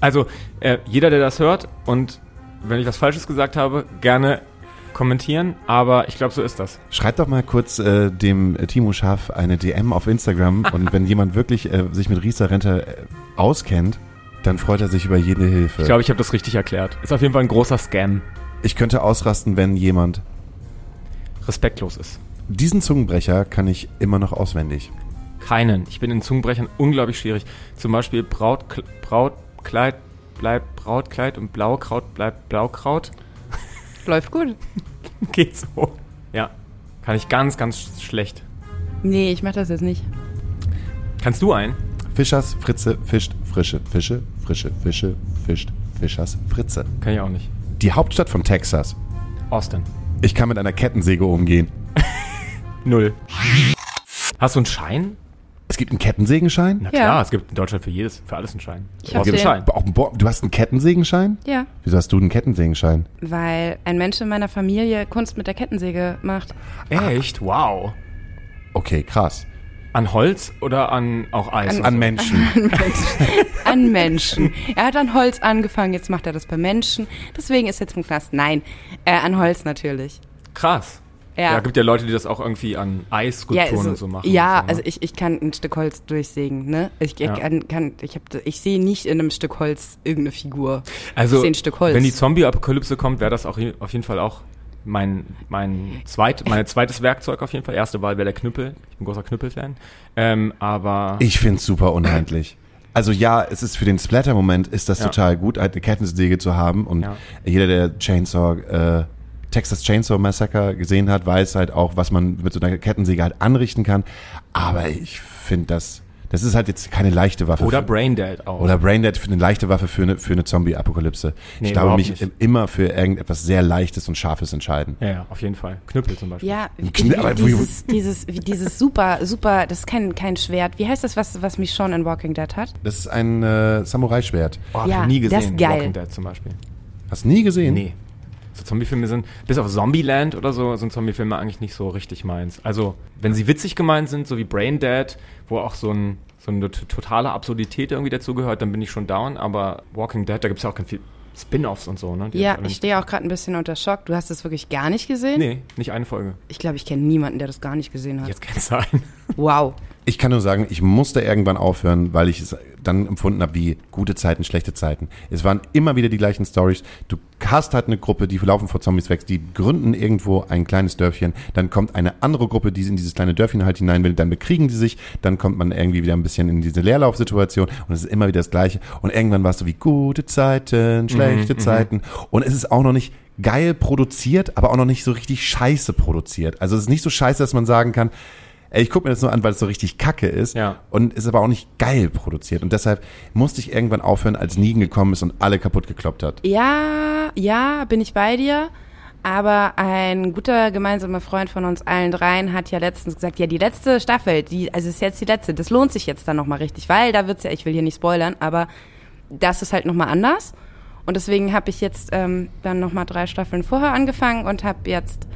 Also, äh, jeder, der das hört und wenn ich was Falsches gesagt habe, gerne kommentieren, aber ich glaube, so ist das. Schreibt doch mal kurz äh, dem äh, Timo Schaff eine DM auf Instagram und wenn jemand wirklich äh, sich mit Riester-Rente äh, auskennt, dann freut er sich über jede Hilfe. Ich glaube, ich habe das richtig erklärt. Ist auf jeden Fall ein großer Scam. ich könnte ausrasten, wenn jemand... Respektlos ist. Diesen Zungenbrecher kann ich immer noch auswendig. Keinen. Ich bin in Zungenbrechern unglaublich schwierig. Zum Beispiel Braut, Brautkleid bleibt Brautkleid und Blaukraut bleibt Blaukraut. Läuft gut. Geht so. Ja. Kann ich ganz, ganz schlecht. Nee, ich mach das jetzt nicht. Kannst du einen? Fischers Fritze fischt frische Fische, frische Fische fischt Fischers Fritze. Kann ich auch nicht. Die Hauptstadt von Texas. Austin. Ich kann mit einer Kettensäge umgehen. Null. Hast du einen Schein? Es gibt einen Kettensägenschein? Na Ja. klar, es gibt in Deutschland für jedes, für alles einen Schein. Ich Du hab brauchst einen den. Schein. Auch ein Bo- Du hast einen Kettensägenschein? Ja. Wieso hast du einen Kettensägenschein? Weil ein Mensch in meiner Familie Kunst mit der Kettensäge macht. Echt? Wow. Okay, krass. An Holz oder an auch Eis? An- An Menschen. An Menschen. Er hat an Holz angefangen, jetzt macht er das bei Menschen. Deswegen ist er jetzt im Knast. Nein, äh, an Holz natürlich. Krass. Ja. Ja, gibt ja Leute, die das auch irgendwie an Eisskulpturen also, und so machen. Ja, so, ne? also ich, ich kann ein Stück Holz durchsägen, ne? Ich, ich Ja. kann, kann ich hab, ich sehe nicht in einem Stück Holz irgendeine Figur. Also, ich sehe ein Stück Holz. wenn die Zombie-Apokalypse kommt, wäre das auch auf jeden Fall auch mein, mein, zweit, mein zweites Werkzeug auf jeden Fall. Erste Wahl wäre der Knüppel. Ich bin großer Knüppel-Fan. Ähm, aber Ich find's super unhandlich. Also ja, es ist für den Splatter-Moment ist das Ja. total gut, eine Kettensäge zu haben. Und Ja. jeder, der Chainsaw, äh, Texas Chainsaw Massacre gesehen hat, weiß halt auch, was man mit so einer Kettensäge halt anrichten kann. Aber ich finde das, das ist halt jetzt keine leichte Waffe. oder Braindead auch. oder Braindead für eine leichte Waffe für eine, für eine Zombie-Apokalypse. Nee, ich glaube mich nicht. im- immer für irgendetwas sehr Leichtes und Scharfes entscheiden. ja, ja, auf jeden Fall. Knüppel zum Beispiel. Ja, Ein wie- Kn- aber wo- dieses, dieses, dieses super, super, das ist kein, kein Schwert. Wie heißt das, was, was mich schon in Walking Dead hat? Das ist ein äh, Samurai-Schwert. Oh, hab Ja, ich nie das gesehen. ist geil. Walking Dead zum Beispiel. Hast du nie gesehen? Nee. So Zombiefilme sind, bis auf Zombieland oder so, sind Zombiefilme eigentlich nicht so richtig meins. Also, wenn sie witzig gemeint sind, so wie Brain Dead, wo auch so, ein, so eine totale Absurdität irgendwie dazugehört, dann bin ich schon down. Aber Walking Dead, da gibt es ja auch ganz viel Spin-Offs und so, ne? die Ja, ich stehe auch gerade ein bisschen unter Schock. Du hast es wirklich gar nicht gesehen? Nee, nicht eine Folge. Ich glaube, ich kenne niemanden, der das gar nicht gesehen hat. Jetzt kann es sein. Wow. Ich kann nur sagen, ich musste irgendwann aufhören, weil ich es dann empfunden habe wie gute Zeiten, schlechte Zeiten. Es waren immer wieder die gleichen Stories. Du hast halt eine Gruppe, die laufen vor Zombies weg, die gründen irgendwo ein kleines Dörfchen, dann kommt eine andere Gruppe, die in dieses kleine Dörfchen halt hinein will, dann bekriegen die sich, dann kommt man irgendwie wieder ein bisschen in diese Leerlaufsituation und es ist immer wieder das Gleiche. Und irgendwann warst du wie gute Zeiten, schlechte Zeiten. Und es ist auch noch nicht geil produziert, aber auch noch nicht so richtig scheiße produziert. Also es ist nicht so scheiße, dass man sagen kann, Ey, ich gucke mir das nur an, weil es so richtig kacke ist. Ja. Und ist aber auch nicht geil produziert. Und deshalb musste ich irgendwann aufhören, als Negan gekommen ist und alle kaputt gekloppt hat. Ja, ja, bin ich bei dir. Aber ein guter gemeinsamer Freund von uns allen dreien hat ja letztens gesagt, ja, die letzte Staffel, die, also ist jetzt die letzte, das lohnt sich jetzt dann nochmal richtig, weil da wird's ja, ich will hier nicht spoilern, aber das ist halt nochmal anders. Und deswegen habe ich jetzt ähm, dann nochmal drei Staffeln vorher angefangen und habe jetzt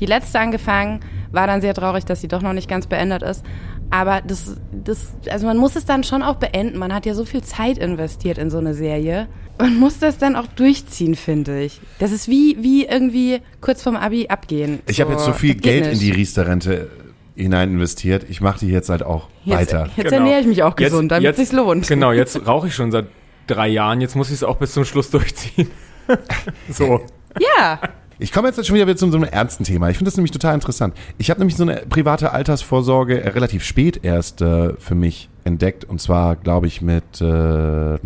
die letzte angefangen. War dann sehr traurig, dass sie doch noch nicht ganz beendet ist. Aber das, das, also man muss es dann schon auch beenden. Man hat ja so viel Zeit investiert in so eine Serie. Man muss das dann auch durchziehen, finde ich. Das ist wie, wie irgendwie kurz vorm Abi abgehen. Ich habe jetzt so viel Geld in nicht. die Riester-Rente hinein investiert. Ich mache die jetzt halt auch Jetzt, weiter. jetzt ernähre ich mich auch gesund, damit jetzt- es sich lohnt. Genau, jetzt rauche ich schon seit drei Jahren, jetzt muss ich es auch bis zum Schluss durchziehen. so. Ja. Ich komme jetzt schon wieder zu so einem ernsten Thema. Ich finde das nämlich total interessant. Ich habe nämlich so eine private Altersvorsorge äh, relativ spät erst äh, für mich entdeckt. Und zwar, glaube ich, mit äh,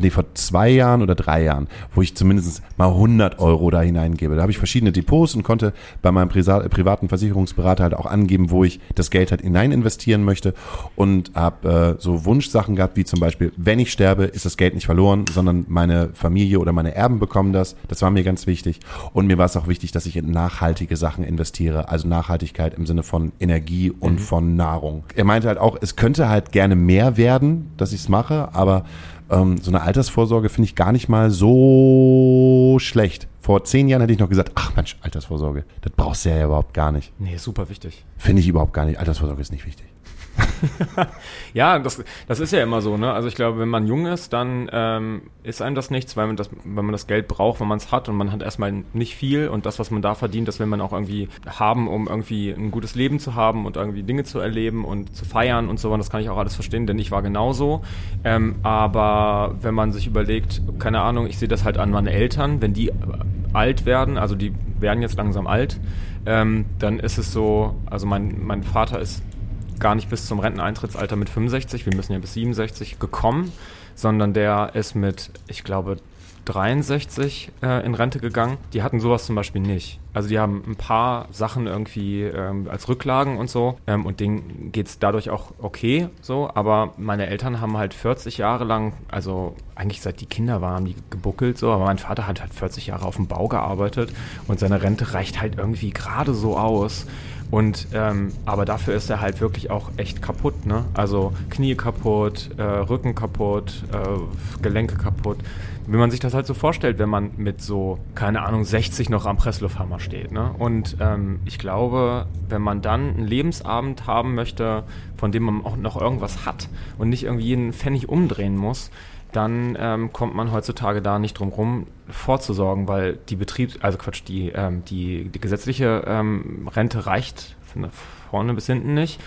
nee, vor zwei Jahren oder drei Jahren, wo ich zumindest mal 100 Euro da hineingebe. Da habe ich verschiedene Depots und konnte bei meinem privaten Versicherungsberater halt auch angeben, wo ich das Geld halt hinein investieren möchte und habe äh, so Wunschsachen gehabt, wie zum Beispiel, wenn ich sterbe, ist das Geld nicht verloren, sondern meine Familie oder meine Erben bekommen das. Das war mir ganz wichtig. Und mir war es auch wichtig, dass ich in nachhaltige Sachen investiere, also Nachhaltigkeit im Sinne von Energie und von Nahrung. Er meinte halt auch, es könnte halt gerne mehr werden, dass ich es mache, aber ähm, so eine Altersvorsorge finde ich gar nicht mal so schlecht. Vor zehn Jahren hätte ich noch gesagt, ach Mensch, Altersvorsorge, das brauchst du ja überhaupt gar nicht. Nee, super wichtig. Finde ich überhaupt gar nicht. Altersvorsorge ist nicht wichtig. Ja, das, das ist ja immer so, ne? Also ich glaube, wenn man jung ist, dann ähm, ist einem das nichts, weil man das, wenn man das Geld braucht, wenn man es hat und man hat erstmal nicht viel und das, was man da verdient, das will man auch irgendwie haben, um irgendwie ein gutes Leben zu haben und irgendwie Dinge zu erleben und zu feiern und so. Und das kann ich auch alles verstehen, denn ich war genauso. Ähm, aber wenn man sich überlegt, keine Ahnung, ich sehe das halt an meine Eltern, wenn die alt werden, also die werden jetzt langsam alt, ähm, dann ist es so, also mein, mein Vater ist gar nicht bis zum Renteneintrittsalter mit 65, wir müssen ja bis 67 gekommen, sondern der ist mit, ich glaube, 63 äh, in Rente gegangen. Die hatten sowas zum Beispiel nicht. Also die haben ein paar Sachen irgendwie ähm, als Rücklagen und so ähm, und denen geht's dadurch auch okay so, aber meine Eltern haben halt 40 Jahre lang, also eigentlich seit die Kinder waren, die gebuckelt so, aber mein Vater hat halt 40 Jahre auf dem Bau gearbeitet und seine Rente reicht halt irgendwie gerade so aus. Und ähm, aber dafür ist er halt wirklich auch echt kaputt, ne? Also Knie kaputt, äh, Rücken kaputt, äh, Gelenke kaputt. Wenn man sich das halt so vorstellt, wenn man mit so, keine Ahnung, 60 noch am Presslufthammer steht, ne? Und ähm, ich glaube, wenn man dann einen Lebensabend haben möchte, von dem man auch noch irgendwas hat und nicht irgendwie jeden Pfennig umdrehen muss, dann ähm, kommt man heutzutage da nicht drum rum, vorzusorgen, weil die Betriebs-, also Quatsch, die, ähm, die, die gesetzliche ähm, Rente reicht von vorne bis hinten nicht.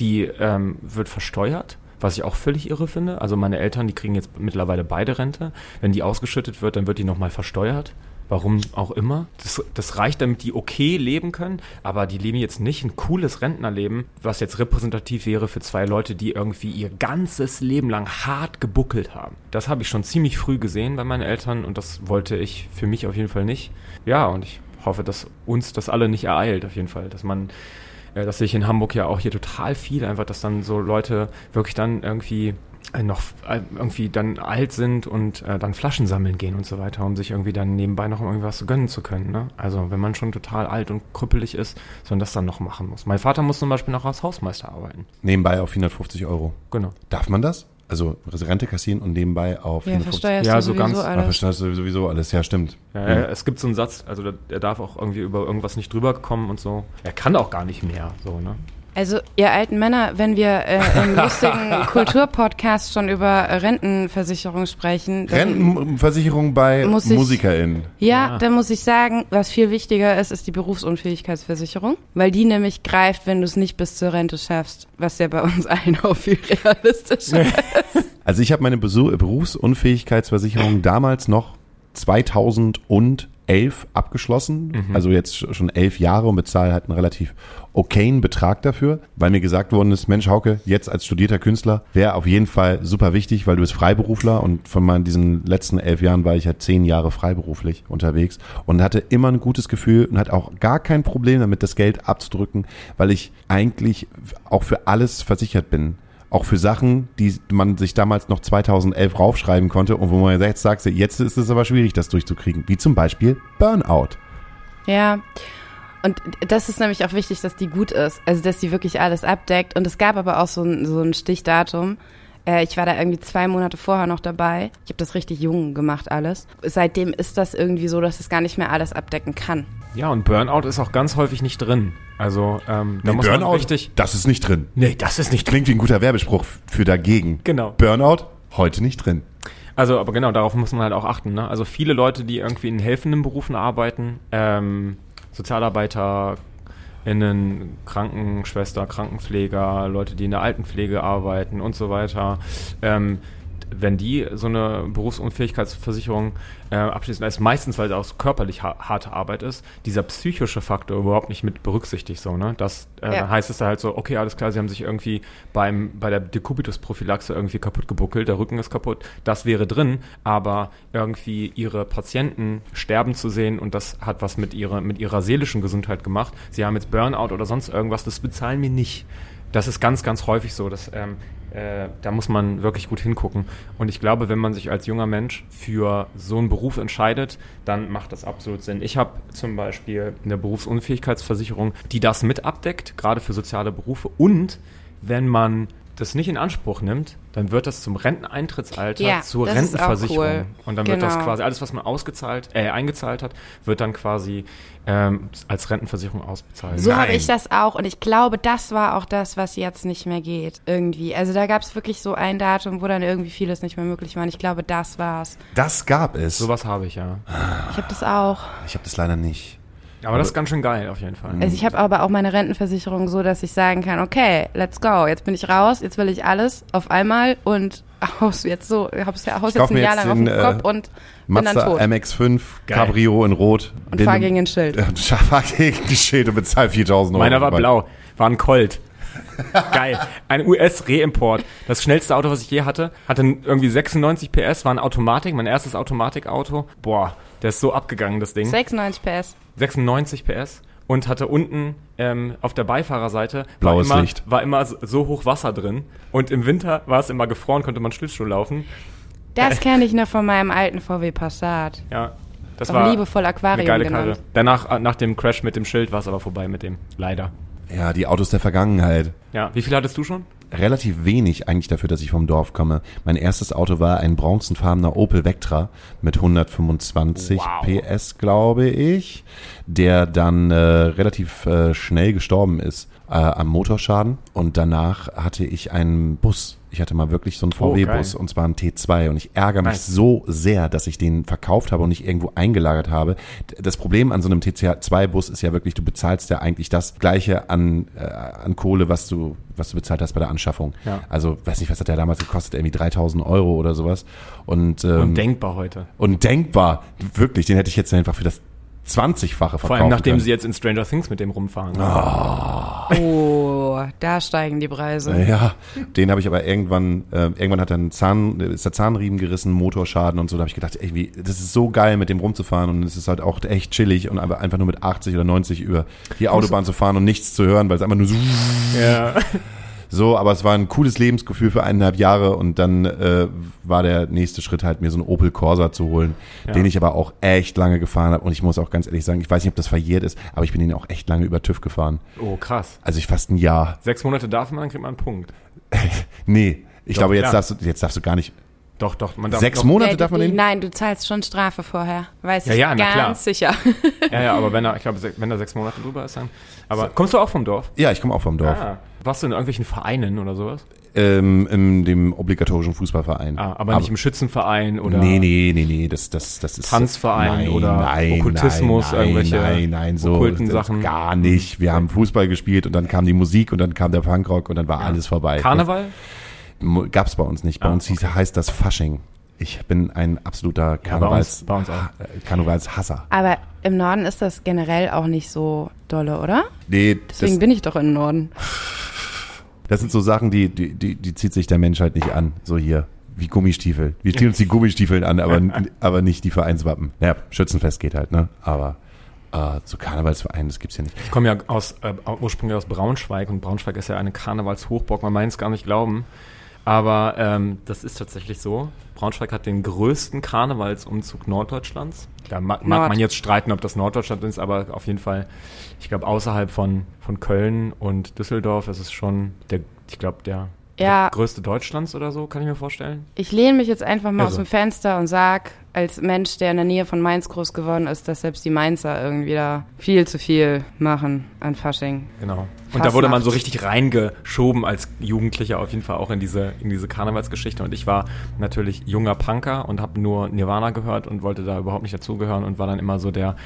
Die ähm, wird versteuert was ich auch völlig irre finde. Also meine Eltern, die kriegen jetzt mittlerweile beide Rente. Wenn die ausgeschüttet wird, dann wird die nochmal versteuert. Warum auch immer. Das, das reicht, damit die okay leben können, aber die leben jetzt nicht ein cooles Rentnerleben, was jetzt repräsentativ wäre für zwei Leute, die irgendwie ihr ganzes Leben lang hart gebuckelt haben. Das habe ich schon ziemlich früh gesehen bei meinen Eltern und das wollte ich für mich auf jeden Fall nicht. Ja, und ich hoffe, dass uns das alle nicht ereilt, auf jeden Fall. Dass man äh, das sehe ich in Hamburg ja auch hier total viel, einfach, dass dann so Leute wirklich dann irgendwie noch äh, irgendwie dann alt sind und äh, dann Flaschen sammeln gehen und so weiter, um sich irgendwie dann nebenbei noch irgendwas gönnen zu können. Ne? Also wenn man schon total alt und krüppelig ist, sondern das dann noch machen muss. Mein Vater muss zum Beispiel noch als Hausmeister arbeiten. Nebenbei auf 450 Euro. Genau. Darf man das? Also Rente kassieren und nebenbei auf Ja, 450 versteuerst Ja, du so sowieso ganz- Ah, alles. verstehst du sowieso alles, ja, stimmt. Ja, ja, Es gibt so einen Satz, also der darf auch irgendwie über irgendwas nicht drüber kommen und so. Er kann auch gar nicht mehr, so, ne? Also, ihr alten Männer, wenn wir äh, im lustigen Kulturpodcast schon über Rentenversicherung sprechen, Rentenversicherung bei Muss ich- MusikerInnen. ja, Ja. dann muss ich sagen, was viel wichtiger ist, ist die Berufsunfähigkeitsversicherung, weil die nämlich greift, wenn du es nicht bis zur Rente schaffst, was ja bei uns allen auch viel realistischer ist. Also ich habe meine Besu- Berufsunfähigkeitsversicherung damals noch 2011 abgeschlossen, also jetzt sch- schon elf Jahre und bezahle halt einen relativ okayen Betrag dafür, weil mir gesagt worden ist, Mensch Hauke, jetzt als studierter Künstler wäre auf jeden Fall super wichtig, weil du bist Freiberufler und von meinen diesen letzten elf Jahren war ich halt zehn Jahre freiberuflich unterwegs und hatte immer ein gutes Gefühl und hatte auch gar kein Problem damit, das Geld abzudrücken, weil ich eigentlich auch für alles versichert bin auch für Sachen, die man sich damals noch 2011 raufschreiben konnte und wo man jetzt sagt, jetzt ist es aber schwierig, das durchzukriegen. Wie zum Beispiel Burnout. Ja. Und das ist nämlich auch wichtig, dass die gut ist. Also, dass die wirklich alles abdeckt. Und es gab aber auch so ein, so ein Stichdatum. Äh, ich war da irgendwie zwei Monate vorher noch dabei. Ich habe das richtig jung gemacht, alles. Seitdem ist das irgendwie so, dass es gar nicht mehr alles abdecken kann. Ja, und Burnout ist auch ganz häufig nicht drin. Also, ähm, da muss man richtig. das ist nicht drin. Nee, das ist nicht drin. Klingt wie ein guter Werbespruch für dagegen. Genau. Burnout, heute nicht drin. Also, aber genau, darauf muss man halt auch achten. Ne? Also viele Leute, die irgendwie in helfenden Berufen arbeiten, ähm, Sozialarbeiter, Innen, Krankenschwester, Krankenpfleger, Leute, die in der Altenpflege arbeiten und so weiter, ähm, wenn die so eine Berufsunfähigkeitsversicherung äh, abschließen, ist meistens, weil es auch körperlich ha harte Arbeit ist, dieser psychische Faktor überhaupt nicht mit berücksichtigt. So, ne? Das äh, Ja. heißt es da halt so, okay, alles klar, sie haben sich irgendwie beim, bei der Dekubitus-Prophylaxe irgendwie kaputt gebuckelt, der Rücken ist kaputt, das wäre drin, aber irgendwie ihre Patienten sterben zu sehen und das hat was mit ihrer, mit ihrer seelischen Gesundheit gemacht. Sie haben jetzt Burnout oder sonst irgendwas, das bezahlen wir nicht. Das ist ganz, ganz häufig so. Dass, ähm, äh, da muss man wirklich gut hingucken. Und ich glaube, wenn man sich als junger Mensch für so einen Beruf entscheidet, dann macht das absolut Sinn. Ich habe zum Beispiel eine Berufsunfähigkeitsversicherung, die das mit abdeckt, gerade für soziale Berufe. Und wenn man das nicht in Anspruch nimmt, dann wird das zum Renteneintrittsalter Ja, zur das ist auch Rentenversicherung. cool. Und dann wird das Genau. quasi alles, was man ausgezahlt, äh, eingezahlt hat, wird dann quasi ähm, als Rentenversicherung ausbezahlt. So habe ich das auch. Und ich glaube, das war auch das, was jetzt nicht mehr geht. Irgendwie. Also da gab es wirklich so ein Datum, wo dann irgendwie vieles nicht mehr möglich war. Und ich glaube, das war's. Das gab es. Sowas habe ich, ja. Ich habe das auch. Ich habe das leider nicht. Aber das ist ganz schön geil, auf jeden Fall. Also ich habe aber auch meine Rentenversicherung so, dass ich sagen kann, okay, let's go. Jetzt bin ich raus, jetzt will ich alles auf einmal und haus jetzt so, haus, haus jetzt ein Jahr lang auf den, den äh, Kopf und bin dann Mazda tot. MX5 Geil. Cabrio in Rot. Und fahr gegen ein Schild. Und fahr gegen ein Schild und bezahl 4000 Euro. Meiner war blau, war ein Colt. Geil. Ein US-Reimport. Das schnellste Auto, was ich je hatte. Hatte irgendwie 96 PS, war ein Automatik, mein erstes Automatikauto. Boah, der ist so abgegangen, das Ding. 96 PS. 96 PS. Und hatte unten ähm, auf der Beifahrerseite Blaues war immer, Licht. war immer so- hoch Wasser drin. Und im Winter war es immer gefroren, konnte man Schlittschuh laufen. Das kenne ich noch von meinem alten VW Passat. Ja, das Auch war liebevoll eine Aquarium geile genannt. Karre. Danach, äh, nach dem Crash mit dem Schild, war es aber vorbei mit dem. Leider. Ja, die Autos der Vergangenheit. Ja, wie viel hattest du schon? relativ wenig eigentlich dafür, dass ich vom Dorf komme. Mein erstes Auto war ein bronzenfarbener Opel Vectra mit 125 Wow. PS, glaube ich, der dann äh, relativ äh, schnell gestorben ist. äh, am Motorschaden und danach hatte ich einen Bus. Ich hatte mal wirklich so einen Oh, VW-Bus geil. und zwar einen T2 und ich ärgere mich Nice. so sehr, dass ich den verkauft habe und nicht irgendwo eingelagert habe. Das Problem an so einem T2-Bus ist ja wirklich, du bezahlst ja eigentlich das Gleiche an, äh, an Kohle, was du, was du bezahlt hast bei der Anschaffung. Ja. Also, weiß nicht, was hat der damals gekostet? Irgendwie 3000 Euro oder sowas. Und, ähm, Undenkbar heute. undenkbar. Wirklich, den hätte ich jetzt einfach für das 20-fache verkaufen Vor allem nachdem können. sie jetzt in Stranger Things mit dem rumfahren. Oh, da steigen die Preise. Ja, den habe ich aber irgendwann, äh, irgendwann hat er einen Zahn, ist der Zahnriemen gerissen, Motorschaden und so. Da habe ich gedacht, ey, wie, das ist so geil, mit dem rumzufahren und es ist halt auch echt chillig und einfach nur mit 80 oder 90 über die Autobahn zu fahren und nichts zu hören, weil es einfach nur so, Ja. So, aber es war ein cooles Lebensgefühl für eineinhalb Jahre und dann äh, war der nächste Schritt halt, mir so einen Opel Corsa zu holen, Ja. den ich aber auch echt lange gefahren habe und ich muss auch ganz ehrlich sagen, ich weiß nicht, ob das verjährt ist, aber ich bin ihn auch echt lange über TÜV gefahren. Oh, krass. Also ich fast ein Jahr. Sechs Monate darf man, dann kriegt man einen Punkt. Nee, ich Doch, glaube, jetzt klar. darfst, du, jetzt darfst du gar nicht. Doch, doch. Man darf Sechs doch, Monate Ja, darf man den? Nein, du zahlst schon Strafe vorher. Weiß Ja, ich ja, na ganz klar. sicher. Ja, ja, aber wenn er, ich glaube, wenn da sechs Monate drüber ist, dann. Aber kommst du auch vom Dorf? Ja, ich komme auch vom Dorf. Ah. Warst du in irgendwelchen Vereinen oder sowas? Ähm, in dem obligatorischen Fußballverein. Ah, aber, nicht im Schützenverein oder Nee, nee, nee, nee, das, das, das ist. Tanzverein nein, oder nein, Okkultismus, nein, irgendwelche Nein, nein, so. okkulten das- Sachen? Gar nicht. Wir haben Fußball gespielt und dann kam die Musik und dann kam der Punkrock und dann war alles vorbei. Karneval? Mu- Gab's bei uns nicht. Bei Ah, uns hieß, heißt das Fasching. Ich bin ein absoluter Ja, bei uns, Karnevals, bei uns auch. äh, Karnevalshasser. Aber im Norden ist das generell auch nicht so dolle, oder? Nee, Deswegen das, bin ich doch im Norden. Das sind so Sachen, die, die, die, die zieht sich der Mensch halt nicht an. So hier. Wie Gummistiefel. Wir ziehen uns die Gummistiefeln an, aber, aber nicht die Vereinswappen. Ja, Schützenfest geht halt, ne? Aber äh, so Karnevalsverein, das gibt's ja nicht. Ich komme ja aus, äh, ursprünglich aus Braunschweig und Braunschweig ist ja eine Karnevalshochburg, man meint es gar nicht glauben. Aber ähm, das ist tatsächlich so. Braunschweig hat den größten Karnevalsumzug Norddeutschlands. Da mag, mag Nord. man jetzt streiten, ob das Norddeutschland ist, aber auf jeden Fall, ich glaube, außerhalb von, von Köln und Düsseldorf ist es schon der, ich glaube, der, Ja. größte Deutschlands oder so, kann ich mir vorstellen. Ich lehne mich jetzt einfach mal Also. aus dem Fenster und sag, als Mensch, der in der Nähe von Mainz groß geworden ist, dass selbst die Mainzer irgendwie da viel zu viel machen an Fasching. Genau. Und da wurde man so richtig reingeschoben als Jugendlicher auf jeden Fall auch in diese, in diese Karnevalsgeschichte. Und ich war natürlich junger Punker und habe nur Nirvana gehört und wollte da überhaupt nicht dazugehören und war dann immer so der,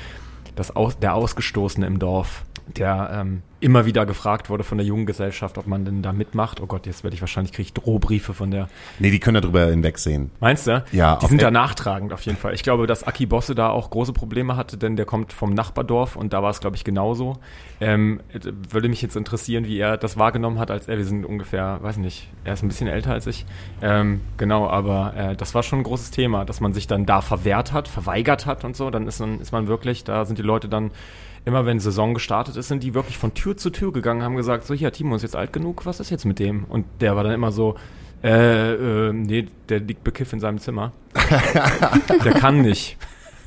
das Aus, der Ausgestoßene im Dorf, der ähm, immer wieder gefragt wurde von der Jugendgesellschaft, ob man denn da mitmacht. Oh Gott, jetzt werde ich wahrscheinlich, kriege ich Drohbriefe von der. Nee, die können darüber hinwegsehen. Meinst du? Ja, Die sind e- da nachtragend auf jeden Fall. Ich glaube, dass Aki Bosse da auch große Probleme hatte, denn der kommt vom Nachbardorf und da war es, glaube ich, genauso. Ähm, äh, würde mich jetzt interessieren, wie er das wahrgenommen hat, als er, wir sind ungefähr, weiß nicht, er ist ein bisschen älter als ich. Ähm, genau, aber äh, das war schon ein großes Thema, dass man sich dann da verwehrt hat, verweigert hat und so. Dann ist man, ist man wirklich, da sind die Leute dann immer wenn Saison gestartet ist, sind die wirklich von Tür zu Tür gegangen, haben gesagt, so hier, Timo ist jetzt alt genug, was ist jetzt mit dem? Und der war dann immer so, äh, äh, nee, der liegt bekifft in seinem Zimmer. der kann nicht.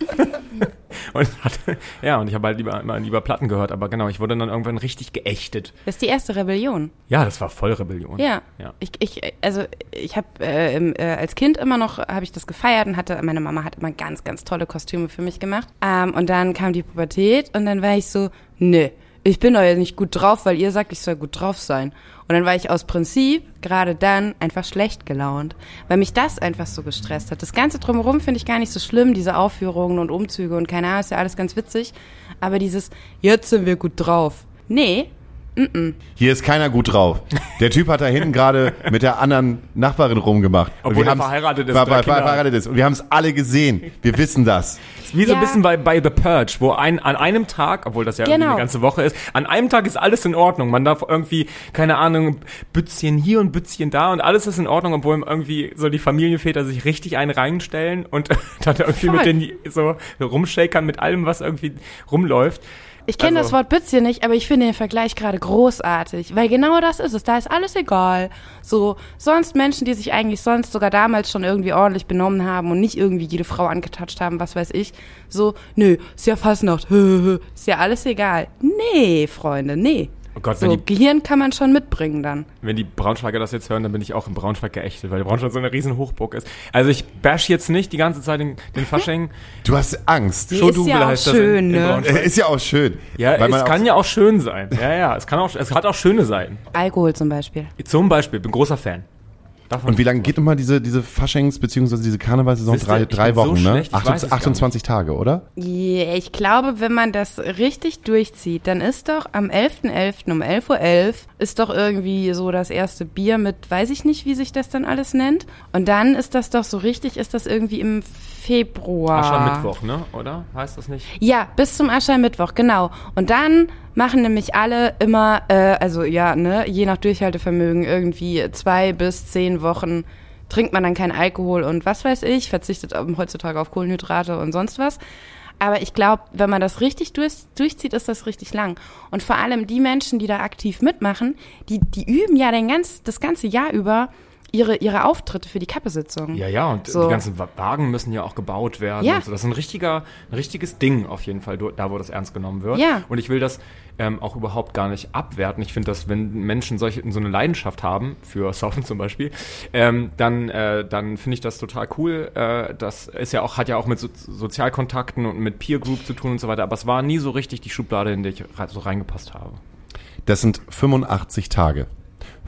und hat, ja, und ich habe halt lieber, immer lieber Platten gehört, aber genau, ich wurde dann irgendwann richtig geächtet. Das ist die erste Rebellion. Ja, das war voll Rebellion. Ja. ja. Ich, ich, also ich habe äh, äh, als Kind immer noch habe ich das gefeiert und hatte meine Mama hat immer ganz ganz tolle Kostüme für mich gemacht. Ähm, und dann kam die Pubertät und dann war ich so, nee, ich bin doch jetzt nicht gut drauf, weil ihr sagt, ich soll gut drauf sein. Und dann war ich aus Prinzip gerade dann einfach schlecht gelaunt, weil mich das einfach so gestresst hat. Das Ganze drumherum finde ich gar nicht so schlimm, diese Aufführungen und Umzüge und keine Ahnung, ist ja alles ganz witzig. Aber dieses, jetzt sind wir gut drauf. Nee, Hier ist keiner gut drauf. Der Typ hat da hinten gerade mit der anderen Nachbarin rumgemacht. Und Obwohl wir er verheiratet ist, Kinder hat. verheiratet ist. Und wir haben es alle gesehen. Wir wissen das. Wie so ein Ja. bisschen bei, bei The Purge, wo ein, an einem Tag, obwohl das ja irgendwie Genau. eine ganze Woche ist, an einem Tag ist alles in Ordnung. Man darf irgendwie, keine Ahnung, Bützchen hier und Bützchen da und alles ist in Ordnung, obwohl irgendwie so die Familienväter sich richtig einen reinstellen und dann irgendwie Voll. mit den so rumshakern mit allem, was irgendwie rumläuft. Ich kenne Also- das Wort Bützchen nicht, aber ich finde den Vergleich gerade großartig, weil genau das ist es. Da ist alles egal. So, sonst Menschen, die sich eigentlich sonst sogar damals schon irgendwie ordentlich benommen haben und nicht irgendwie jede Frau angetatscht haben, was weiß ich. So, nö, ist ja Fastnacht, ist ja alles egal. Nee, Freunde, nee. Oh Gott, So, wenn die, Gehirn kann man schon mitbringen dann. wenn die Braunschweiger das jetzt hören, dann bin ich auch in Braunschweig geächtet, weil Braunschweig so eine riesen Hochburg ist. Also ich bash jetzt nicht die ganze Zeit den, den Fasching. Du hast Angst. Schon ist ja auch schön, ne? Ist ja auch schön. Ja, es auch- kann ja auch schön sein. Ja, ja, es kann auch, es hat auch schöne Seiten. Alkohol zum Beispiel. Zum Beispiel, bin großer Fan. Davon Und wie lange geht nochmal diese, diese Faschings- bzw. diese Karnevalsaison? Drei, drei bin so Wochen, ne? schlecht, ich weiß es gar 28 Tage, oder? Ja, ich glaube, wenn man das richtig durchzieht, dann ist doch am 11.11. um 11.11 Uhr ist doch irgendwie so das erste Bier mit, weiß ich nicht, wie sich das dann alles nennt. Und dann ist das doch so richtig, ist das irgendwie im Februar. Aschermittwoch, ne? Oder? Heißt das nicht? Ja, bis zum Aschermittwoch, genau. Und dann machen nämlich alle immer, äh, also ja, ne, je nach Durchhaltevermögen irgendwie zwei bis zehn Wochen trinkt man dann keinen Alkohol und was weiß ich, verzichtet heutzutage auf Kohlenhydrate und sonst was. Aber ich glaube, wenn man das richtig durch, durchzieht, ist das richtig lang. Und vor allem die Menschen, die da aktiv mitmachen, die, die üben ja den ganz, das ganze Jahr über ihre, ihre Auftritte für die Kappesitzung. Ja, ja, und So. die ganzen Wa- Wagen müssen ja auch gebaut werden. Ja. Und so. Das ist ein richtiger, ein richtiges Ding auf jeden Fall, da wo das ernst genommen wird. Ja. Und ich will das ähm, auch überhaupt gar nicht abwerten. Ich finde, dass wenn Menschen solche so eine Leidenschaft haben, für Saufen zum Beispiel, ähm, dann, äh, dann finde ich das total cool. Äh, das ist ja auch, hat ja auch mit so Sozialkontakten und mit Peer Group zu tun und so weiter. Aber es war nie so richtig die Schublade, in die ich so reingepasst habe. Das sind 85 Tage.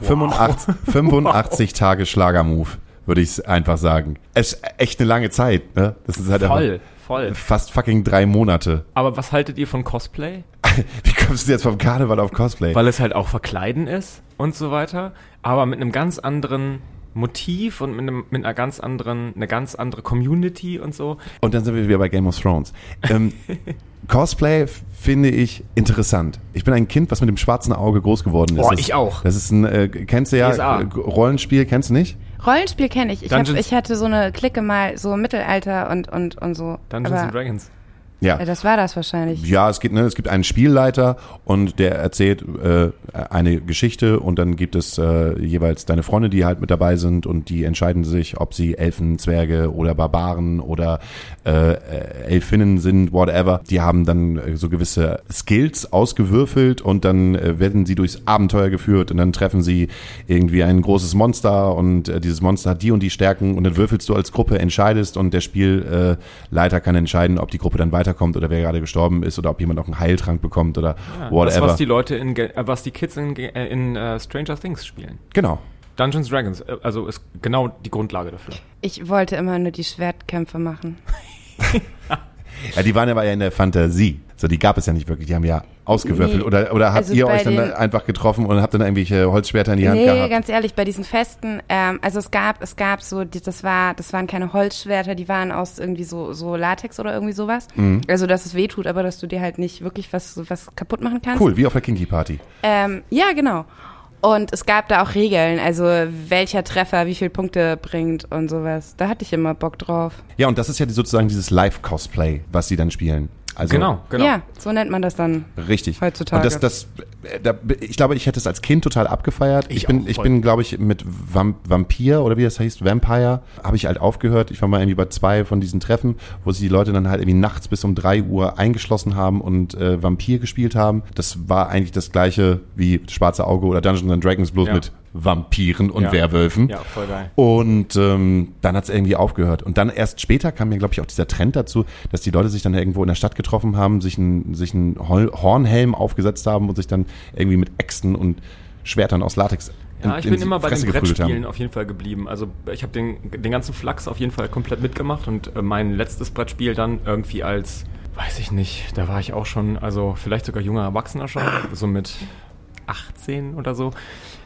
85, 85 Tage Schlagermove, würde ich einfach sagen. Es ist echt eine lange Zeit, ne? Das ist halt Voll, voll. fast fucking drei Monate. Aber was haltet ihr von Cosplay? Wie kommst du jetzt vom Karneval auf Cosplay? weil es halt auch verkleiden ist und so weiter, aber mit einem ganz anderen Motiv und mit, einem, mit einer ganz anderen, eine ganz andere Community und so. Und dann sind wir wieder bei Game of Thrones. Ähm, Cosplay finde ich interessant. Ich bin ein Kind, was mit dem schwarzen Auge groß geworden ist. Oh, das, ich auch. Das ist ein, äh, kennst du ja, DSA. äh, Rollenspiel, kennst du nicht? Rollenspiel kenne ich. Ich, hab, Dungeons- ich hatte so eine Clique mal, so Mittelalter und, und, und so. Dungeons Aber, and Dragons. Ja. Das war das wahrscheinlich. Ja, es gibt, ne, es gibt einen Spielleiter und der erzählt äh, eine Geschichte und dann gibt es äh, jeweils deine Freunde, die halt mit dabei sind und die entscheiden sich, ob sie Elfen, Zwerge oder Barbaren oder äh, äh, Elfinnen sind, whatever. Die haben dann äh, so gewisse Skills ausgewürfelt und dann äh, werden sie durchs Abenteuer geführt und dann treffen sie irgendwie ein großes Monster und äh, dieses Monster hat die und die Stärken und dann würfelst du als Gruppe, entscheidest und der Spielleiter Leiter kann entscheiden, ob die Gruppe dann weiterkommt oder wer gerade gestorben ist oder ob jemand noch einen Heiltrank bekommt oder Ja, whatever. das, was die Leute in, äh, was die Kids in, äh, in äh, Stranger Things spielen. genau. Dungeons Dragons, also ist genau die Grundlage dafür. Ich wollte immer nur die Schwertkämpfe machen. Ja, die waren aber ja in der Fantasie. So, die gab es ja nicht wirklich. Die haben ja ausgewürfelt. Nee. Oder, oder habt Also ihr euch dann einfach getroffen und habt dann irgendwelche Holzschwerter in die Hand nee, gehabt? ganz ehrlich, bei diesen Festen, ähm, also es gab, es gab so, die, das war, das waren keine Holzschwerter, die waren aus irgendwie so, so Latex oder irgendwie sowas. Mhm. Also, dass es weh tut, aber dass du dir halt nicht wirklich was, was kaputt machen kannst. Cool, wie auf der Kinky Party. Ähm, ja, genau. Und es gab da auch Regeln, also welcher Treffer wie viele Punkte bringt und sowas. Da hatte ich immer Bock drauf. Ja, und das ist ja sozusagen dieses Live-Cosplay, was sie dann spielen. Also, genau, genau. Ja, so nennt man das dann. Richtig. Heutzutage. Und das, das, äh, da, ich glaube, ich hätte es als Kind total abgefeiert. Ich, Ich bin, auch, ich bin, glaube ich, mit Vamp Vampir oder wie das heißt, Vampire, habe ich halt aufgehört. Ich war mal irgendwie bei zwei von diesen Treffen, wo sie die Leute dann halt irgendwie nachts bis um drei Uhr eingeschlossen haben und äh, Vampir gespielt haben. Das war eigentlich das gleiche wie Schwarze Auge oder Dungeons and Dragons, bloß Ja. mit Vampiren und Ja. Werwölfen. Ja, voll geil. Und ähm, dann hat es irgendwie aufgehört. Und dann erst später kam mir, glaube ich, auch dieser Trend dazu, dass die Leute sich dann irgendwo in der Stadt getroffen haben, sich einen sich Hol- Hornhelm aufgesetzt haben und sich dann irgendwie mit Äxten und Schwertern aus Latex Ja, in- ich in bin immer bei den Fresse geprügelt Brettspielen auf jeden Fall geblieben. Also ich habe den, den ganzen Flachs auf jeden Fall komplett mitgemacht und äh, mein letztes Brettspiel dann irgendwie als, weiß ich nicht, da war ich auch schon, also vielleicht sogar junger Erwachsener schon, so mit 18 oder so,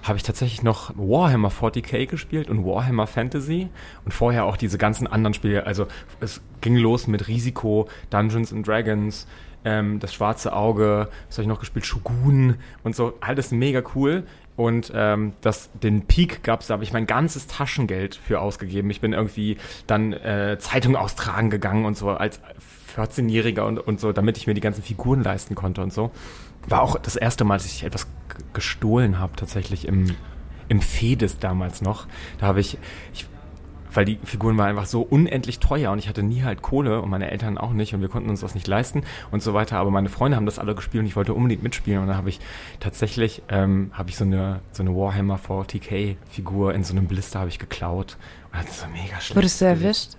habe ich tatsächlich noch Warhammer 40k gespielt und Warhammer Fantasy und vorher auch diese ganzen anderen Spiele. Also es ging los mit Risiko, Dungeons and Dragons, ähm, das schwarze Auge, was habe ich noch gespielt, Shogun und so, alles mega cool. Und ähm, das, den Peak gab's, da habe ich mein ganzes Taschengeld für ausgegeben. Ich bin irgendwie dann äh, Zeitung austragen gegangen und so als 14-Jähriger und, und so, damit ich mir die ganzen Figuren leisten konnte und so. War auch das erste Mal, dass ich etwas gestohlen habe, tatsächlich im, im Fedes damals noch. Da habe ich, ich weil die Figuren waren einfach so unendlich teuer und ich hatte nie halt Kohle und meine Eltern auch nicht und wir konnten uns das nicht leisten und so weiter. Aber meine Freunde haben das alle gespielt und ich wollte unbedingt mitspielen und dann habe ich tatsächlich ähm, habe ich so eine so eine Warhammer 40k Figur in so einem Blister habe ich geklaut und das ist so mega schlecht. Wurdest du erwischt?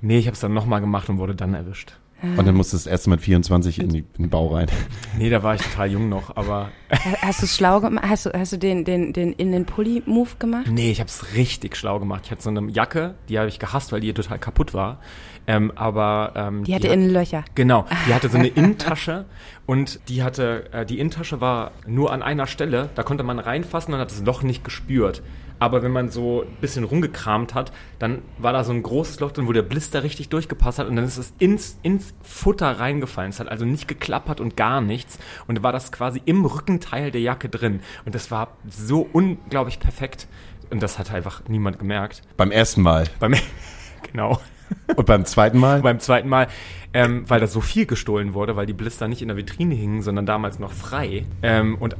Nee, ich habe es dann nochmal gemacht und wurde dann erwischt. Und dann musstest du das erste mit 24 in, die, in den Bau rein. Nee, da war ich total jung noch, aber Hast du schlau gemacht? Hast du, hast du den, den, den in den Pulli-Move gemacht? Nee, ich habe es richtig schlau gemacht. Ich hatte so eine Jacke, die habe ich gehasst, weil die total kaputt war. Ähm, aber ähm, Die hatte hat- innen Löcher. Genau, die hatte so eine Innentasche und die hatte, äh, die Innentasche war nur an einer Stelle, da konnte man reinfassen und hat das Loch nicht gespürt. Aber wenn man so ein bisschen rumgekramt hat, dann war da so ein großes Loch drin, wo der Blister richtig durchgepasst hat und dann ist es ins, ins Futter reingefallen. Es hat also nicht geklappert und gar nichts und war das quasi im Rückenteil der Jacke drin. Und das war so unglaublich perfekt und das hat einfach niemand gemerkt. Beim ersten Mal. Beim, genau. Und beim zweiten Mal? beim zweiten Mal, ähm, weil da so viel gestohlen wurde, weil die Blister nicht in der Vitrine hingen, sondern damals noch frei. Ähm, und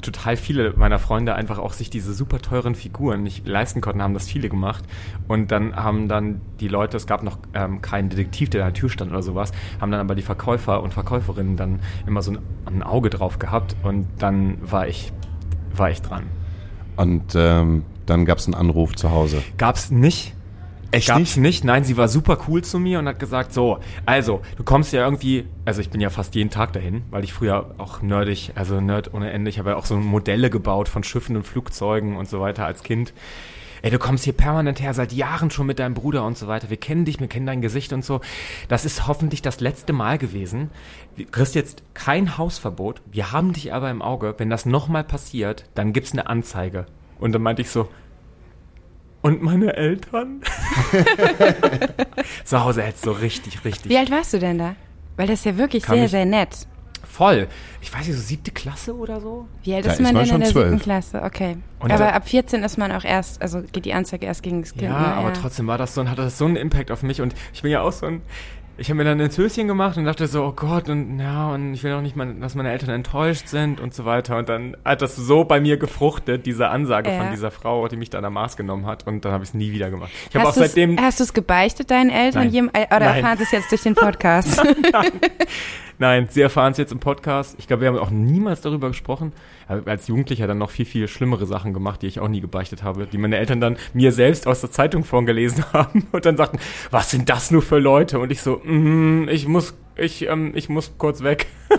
total viele meiner Freunde einfach auch sich diese super teuren Figuren nicht leisten konnten, haben das viele gemacht. Und dann haben dann die Leute, es gab noch ähm, keinen Detektiv, der an der Tür stand oder sowas, haben dann aber die Verkäufer und Verkäuferinnen dann immer so ein, ein Auge drauf gehabt und dann war ich, war ich dran. Und ähm, dann gab es einen Anruf zu Hause. Gab's nicht. Echt Gab's nicht? Nein, sie war super cool zu mir und hat gesagt, so, also, du kommst ja irgendwie, also ich bin ja fast jeden Tag dahin, weil ich früher auch nerdig, also nerd ohne Ende, ich habe ja auch so Modelle gebaut von Schiffen und Flugzeugen und so weiter als Kind. Ey, du kommst hier permanent her, seit Jahren schon mit deinem Bruder und so weiter. Wir kennen dich, wir kennen dein Gesicht und so. Das ist hoffentlich das letzte Mal gewesen. Du kriegst jetzt kein Hausverbot. Wir haben dich aber im Auge. Wenn das nochmal passiert, dann gibt's eine Anzeige. Und dann meinte ich so, und meine Eltern? Zu Hause hätte so richtig, richtig Wie alt warst du denn da? Weil das ist ja wirklich Kann sehr, sehr nett. voll. Ich weiß nicht, so siebte Klasse oder so? Wie alt Da ist ist man man denn schon in der zwölf. siebten Klasse? Okay. Und aber ab 14 ist man auch erst, also geht die Anzeige erst gegen das Kind. Ja, ne? aber trotzdem war das so und hatte das so einen Impact auf mich und ich bin ja auch so ein. Ich habe mir dann ein Höschen gemacht und dachte so, oh Gott, und ja, und ich will auch nicht, mal, dass meine Eltern enttäuscht sind und so weiter. Und dann hat das so bei mir gefruchtet, diese Ansage Ja. von dieser Frau, die mich da an der Maß genommen hat. Und dann habe ich es nie wieder gemacht. Ich habe auch seitdem. hast du es gebeichtet deinen Eltern? Nein. Äh, oder Nein. erfahren sie es jetzt durch den Podcast? Nein, sie erfahren es jetzt im Podcast. Ich glaube, wir haben auch niemals darüber gesprochen. Als Jugendlicher dann noch viel, viel schlimmere Sachen gemacht, die ich auch nie gebeichtet habe, die meine Eltern dann mir selbst aus der Zeitung vorgelesen haben und dann sagten, was sind das nur für Leute? Und ich so, mm, ich muss, ich, ähm, ich muss kurz weg.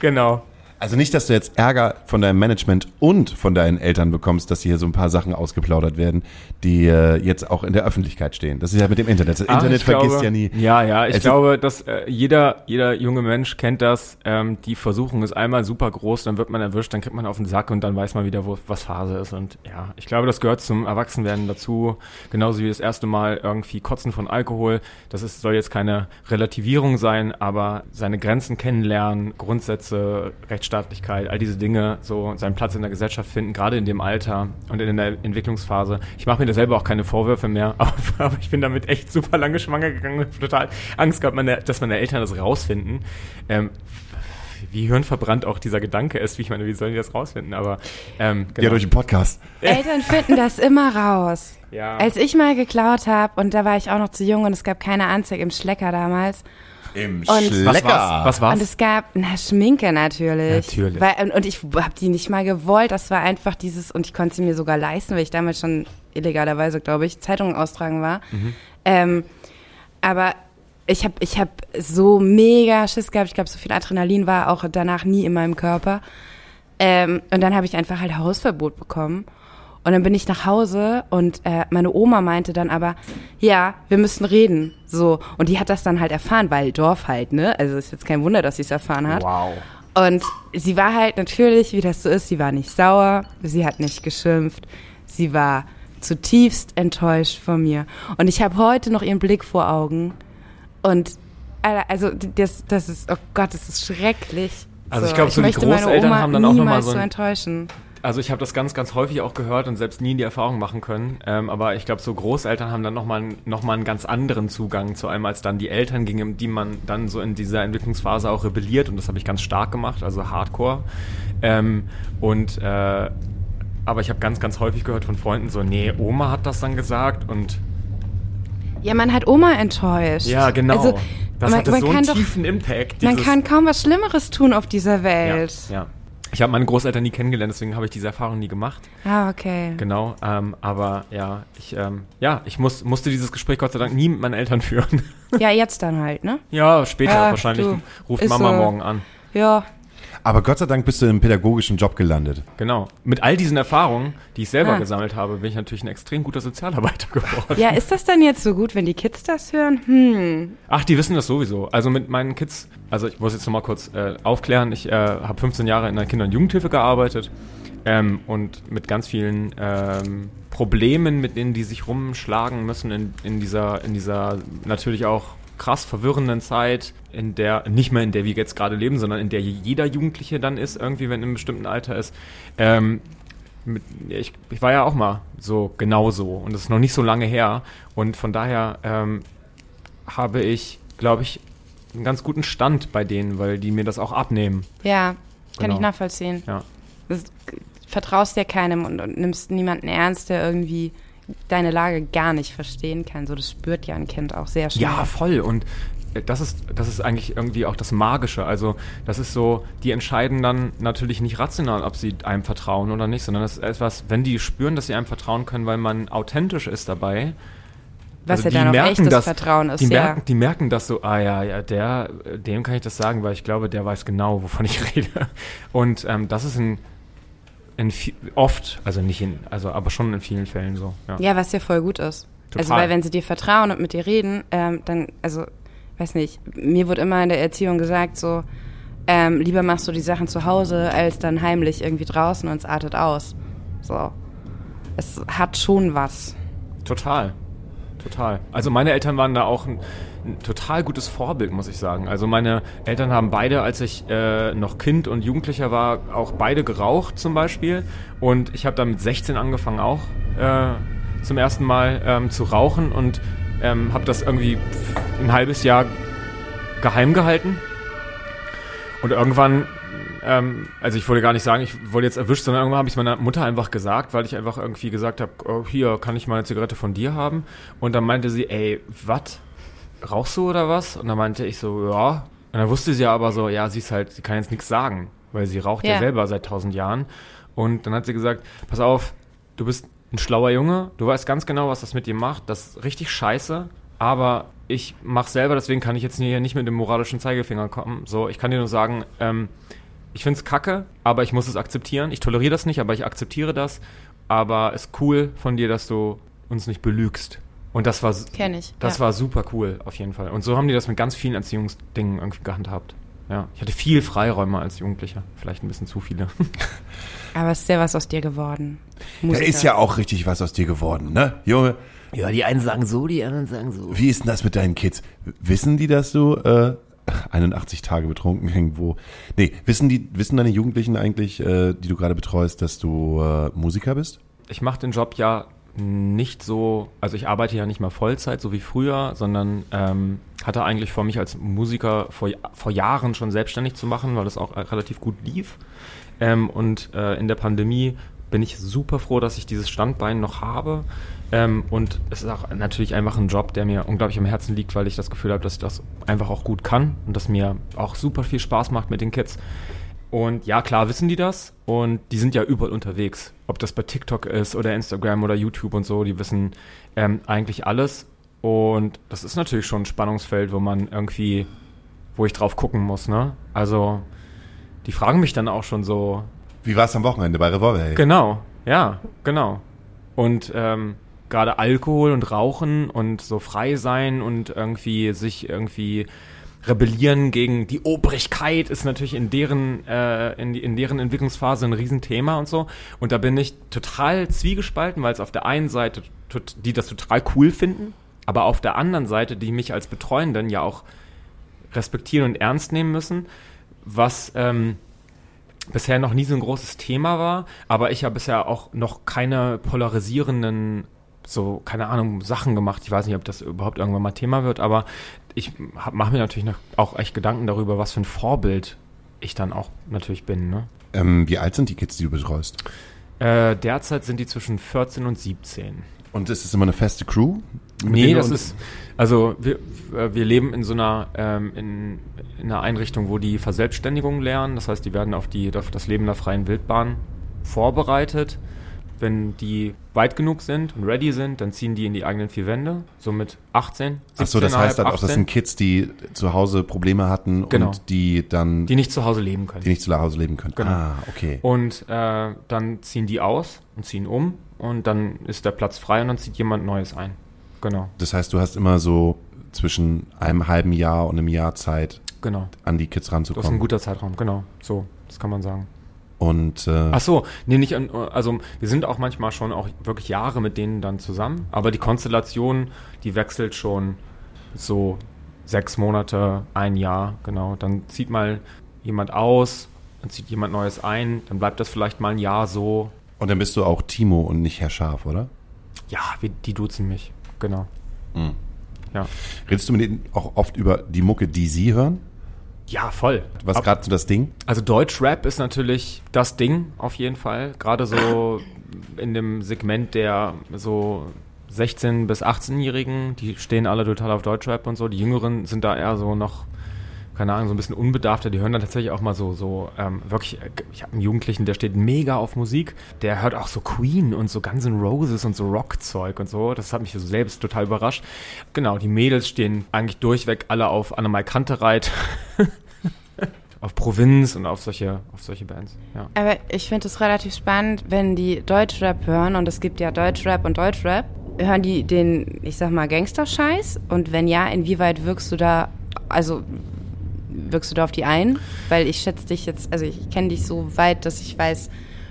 genau. Also nicht, dass du jetzt Ärger von deinem Management und von deinen Eltern bekommst, dass hier so ein paar Sachen ausgeplaudert werden, die äh, jetzt auch in der Öffentlichkeit stehen. Das ist ja mit dem Internet. Das Ach, Internet vergisst glaube, ja nie. Ja, ja, ich Es- glaube, dass äh, jeder, jeder junge Mensch kennt das. Ähm, die Versuchung ist einmal super groß, dann wird man erwischt, dann kriegt man auf den Sack und dann weiß man wieder, wo was Phase ist. Und ja, ich glaube, das gehört zum Erwachsenwerden dazu. Genauso wie das erste Mal irgendwie Kotzen von Alkohol. Das ist, soll jetzt keine Relativierung sein, aber seine Grenzen kennenlernen, Grundsätze, Rechtsstaatlichkeit, all diese Dinge, so seinen Platz in der Gesellschaft finden, gerade in dem Alter und in der Entwicklungsphase. Ich mache mir da selber auch keine Vorwürfe mehr, aber, ich bin damit echt super lange schwanger gegangen total Angst gehabt, meine, dass meine Eltern das rausfinden. Ähm, wie hirnverbrannt auch dieser Gedanke ist, wie ich meine, wie sollen die das rausfinden? Aber ähm, Ja, durch den Podcast. Eltern finden das immer raus. Ja. Als ich mal geklaut habe, und da war ich auch noch zu jung und es gab keine Anzeige im Schlecker damals. Im Und- was war's? Was war's? Und es gab, na, Schminke natürlich. Natürlich. Weil, und, und ich habe die nicht mal gewollt. Das war einfach dieses, und ich konnte sie mir sogar leisten, weil ich damals schon illegalerweise, glaube ich, Zeitungen austragen war. Mhm. Ähm, aber ich habe ich hab so mega Schiss gehabt. Ich glaube, so viel Adrenalin war auch danach nie in meinem Körper. Ähm, und dann habe ich einfach halt Hausverbot bekommen. Und dann bin ich nach Hause und äh, meine Oma meinte dann aber, ja, wir müssen reden. So. Und die hat das dann halt erfahren, weil Dorf halt, ne? Also ist jetzt kein Wunder, dass sie es erfahren hat. wow. Und sie war halt natürlich, wie das so ist, sie war nicht sauer, sie hat nicht geschimpft, sie war zutiefst enttäuscht von mir. Und ich habe heute noch ihren Blick vor Augen. Und also das, das ist, oh Gott, das ist schrecklich. Also ich glaub, so die möchte meine Großeltern Oma haben dann auch noch mal niemals so ein- enttäuschen. Also ich habe das ganz, ganz häufig auch gehört und selbst nie in die Erfahrung machen können. Ähm, aber ich glaube, so Großeltern haben dann nochmal noch mal einen ganz anderen Zugang zu einem als dann die Eltern, gegen die man dann so in dieser Entwicklungsphase auch rebelliert. Und das habe ich ganz stark gemacht, also Hardcore. Ähm, und äh, aber ich habe ganz, ganz häufig gehört von Freunden so, nee, Oma hat das dann gesagt und Ja, man hat Oma enttäuscht. ja, genau. Also, das man, hatte man so kann einen doch, tiefen Impact. man kann kaum was Schlimmeres tun auf dieser ja, Welt. ja. Ich habe meine Großeltern nie kennengelernt, deswegen habe ich diese Erfahrung nie gemacht. Ah, okay. Genau, ähm, aber ja, ich, ähm, ja, ich muss, musste dieses Gespräch Gott sei Dank nie mit meinen Eltern führen. Ja, jetzt dann halt, ne? ja, später Ja, wahrscheinlich du, ruft Mama so. morgen an. Ja. Aber Gott sei Dank bist du im pädagogischen Job gelandet. Genau. Mit all diesen Erfahrungen, die ich selber Ah. gesammelt habe, bin ich natürlich ein extrem guter Sozialarbeiter geworden. Ja, ist das dann jetzt so gut, wenn die Kids das hören? Hm. Ach, die wissen das sowieso. Also mit meinen Kids, also ich muss jetzt nochmal kurz äh, aufklären, ich äh, habe 15 Jahre in der Kinder- und Jugendhilfe gearbeitet ähm, und mit ganz vielen ähm, Problemen, mit denen die sich rumschlagen müssen in, in, dieser, in dieser natürlich auch krass verwirrenden Zeit, in der, nicht mehr in der wir jetzt gerade leben, sondern in der jeder Jugendliche dann ist, irgendwie, wenn in einem bestimmten Alter ist. Ähm, mit, ich, ich war ja auch mal so genauso und das ist noch nicht so lange her und von daher ähm, habe ich, glaube ich, einen ganz guten Stand bei denen, weil die mir das auch abnehmen. Ja, kann Genau. ich nachvollziehen. Ja. Das, vertraust ja keinem und, und nimmst niemanden ernst, der irgendwie deine Lage gar nicht verstehen kann. So, das spürt ja ein Kind auch sehr schnell. Ja, voll. Und äh, das ist, das ist eigentlich irgendwie auch das Magische. Also, das ist so, die entscheiden dann natürlich nicht rational, ob sie einem vertrauen oder nicht, sondern das ist etwas, wenn die spüren, dass sie einem vertrauen können, weil man authentisch ist dabei. Was also ja dann auch echtes das- Vertrauen ist, Die ja. merken, die merken das so, ah ja, ja, der, dem kann ich das sagen, weil ich glaube, der weiß genau, wovon ich rede. Und ähm, das ist in, in oft, also nicht in, also aber schon in vielen Fällen so. Ja. Ja, was ja voll gut ist. Also, Total. weil wenn sie dir vertrauen und mit dir reden, ähm, dann, also, weiß nicht, mir wurde immer in der Erziehung gesagt, so, ähm, lieber machst du die Sachen zu Hause, als dann heimlich irgendwie draußen und es artet aus. So. Es hat schon was. Total. Total. Also meine Eltern waren da auch total gutes Vorbild, muss ich sagen. Also meine Eltern haben beide, als ich äh, noch Kind und Jugendlicher war, auch beide geraucht zum Beispiel. Und ich habe dann mit 16 angefangen auch äh, zum ersten Mal ähm, zu rauchen und ähm, habe das irgendwie ein halbes Jahr geheim gehalten. Und irgendwann, ähm, also ich wollte gar nicht sagen, ich wurde jetzt erwischt, sondern irgendwann habe ich es meiner Mutter einfach gesagt, weil ich einfach irgendwie gesagt habe, oh, hier, kann ich mal eine Zigarette von dir haben? Und dann meinte sie, ey, was? Rauchst du oder was? Und dann meinte ich so, ja. Und dann wusste sie ja aber so, ja, sie ist halt, sie kann jetzt nichts sagen, weil sie raucht ja, Ja. selber seit tausend Jahren. Und dann hat sie gesagt, pass auf, du bist ein schlauer Junge, du weißt ganz genau, was das mit dir macht, das ist richtig scheiße, aber ich mach selber, deswegen kann ich jetzt hier nicht mit dem moralischen Zeigefinger kommen. So, ich kann dir nur sagen, ähm, ich find's kacke, aber ich muss es akzeptieren. Ich toleriere das nicht, aber ich akzeptiere das. Aber es ist cool von dir, dass du uns nicht belügst. Und das war, Kenn ich, das ja. war super cool, auf jeden Fall. Und so haben die das mit ganz vielen Erziehungsdingen irgendwie gehandhabt. Ja, ich hatte viel Freiräume als Jugendlicher. Vielleicht ein bisschen zu viele. Aber es ist ja was aus dir geworden. Da Musiker. ist ja auch richtig was aus dir geworden, ne? Junge, Ja, die einen sagen so, die anderen sagen so. wie ist denn das mit deinen Kids? Wissen die, dass du äh, 81 Tage betrunken irgendwo. Nee, wissen die, wissen deine Jugendlichen eigentlich, äh, die du gerade betreust, dass du äh, Musiker bist? Ich mache den Job ja nicht so, also ich arbeite ja nicht mal Vollzeit, so wie früher, sondern ähm, hatte eigentlich vor, mich als Musiker vor, vor Jahren schon selbstständig zu machen, weil das auch äh, relativ gut lief. Ähm, und äh, in der Pandemie bin ich super froh, dass ich dieses Standbein noch habe. Ähm, und es ist auch natürlich einfach ein Job, der mir unglaublich am Herzen liegt, weil ich das Gefühl habe, dass ich das einfach auch gut kann und dass mir auch super viel Spaß macht mit den Kids. Und ja, klar wissen die das und die sind ja überall unterwegs. Ob das bei TikTok ist oder Instagram oder YouTube und so, die wissen ähm, eigentlich alles. Und das ist natürlich schon ein Spannungsfeld, wo man irgendwie, wo ich drauf gucken muss, ne? Also, die fragen mich dann auch schon so, Wie war es am Wochenende bei Revolver? Genau, ja, genau. Und ähm, gerade Alkohol und Rauchen und so frei sein und irgendwie sich irgendwie rebellieren gegen die Obrigkeit ist natürlich in deren äh, in, in deren Entwicklungsphase ein Riesenthema und so. Und da bin ich total zwiegespalten, weil es auf der einen Seite die das total cool finden, aber auf der anderen Seite die mich als Betreuenden ja auch respektieren und ernst nehmen müssen, was ähm, bisher noch nie so ein großes Thema war, aber ich habe bisher auch noch keine polarisierenden, so, keine Ahnung, Sachen gemacht. Ich weiß nicht, ob das überhaupt irgendwann mal Thema wird, aber ich mache mir natürlich auch echt Gedanken darüber, was für ein Vorbild ich dann auch natürlich bin. Ne? Ähm, wie alt sind die Kids, die du betreust? Äh, derzeit sind die zwischen 14 und 17. Und ist es immer eine feste Crew? Nee, das ist, also wir, äh, wir leben in so einer, ähm, in, in einer Einrichtung, wo die Verselbstständigung lernen. Das heißt, die werden auf, die, auf das Leben der freien Wildbahn vorbereitet. Wenn die weit genug sind und ready sind, dann ziehen die in die eigenen vier Wände, so mit 18, Ach so, das heißt dann auch, das 18, sind Kids, die zu Hause Probleme hatten Genau. und die dann, die nicht zu Hause leben können. die nicht zu Hause leben können. Genau. Ah, okay. Und äh, dann ziehen die aus und ziehen um und dann ist der Platz frei und dann zieht jemand Neues ein. Genau, Das heißt, du hast immer so zwischen einem halben Jahr und einem Jahr Zeit, genau. an die Kids Das ist ein ranzukommen. guter Zeitraum, genau. So, das kann man sagen. Und äh, Ach so, nee, nicht also wir sind auch manchmal schon auch wirklich Jahre mit denen dann zusammen, aber die Konstellation, die wechselt schon so sechs Monate, ein Jahr, genau. Dann zieht mal jemand aus, dann zieht jemand Neues ein, dann bleibt das vielleicht mal ein Jahr so. und dann bist du auch Timo und nicht Herr Scharf, oder? Ja, wir, die duzen mich, genau. Ja. Redest du mit denen auch oft über die Mucke, die sie hören? Ja, voll. Was gerade so das Ding? Also Deutschrap ist natürlich das Ding auf jeden Fall. Gerade so in dem Segment der so 16- bis 18-Jährigen, die stehen alle total auf Deutschrap und so. Die Jüngeren sind da eher so noch, keine Ahnung, so ein bisschen unbedarfter. Die hören dann tatsächlich auch mal so, so ähm, wirklich, äh, ich habe einen Jugendlichen, der steht mega auf Musik. Der hört auch so Queen und so Guns N' Roses und so Rockzeug und so. Das hat mich so selbst total überrascht. Genau, die Mädels stehen eigentlich durchweg alle auf Annemai Kantereit. auf Provinz und auf solche, auf solche Bands. Ja. Aber ich finde es relativ spannend, wenn die Deutschrap hören, und es gibt ja Deutschrap und Deutschrap, hören die den, ich sag mal, Gangster-Scheiß? Und wenn ja, inwieweit wirkst du da, also wirkst du da auf die ein? Weil ich schätze dich jetzt, also ich kenne dich so weit, dass ich weiß,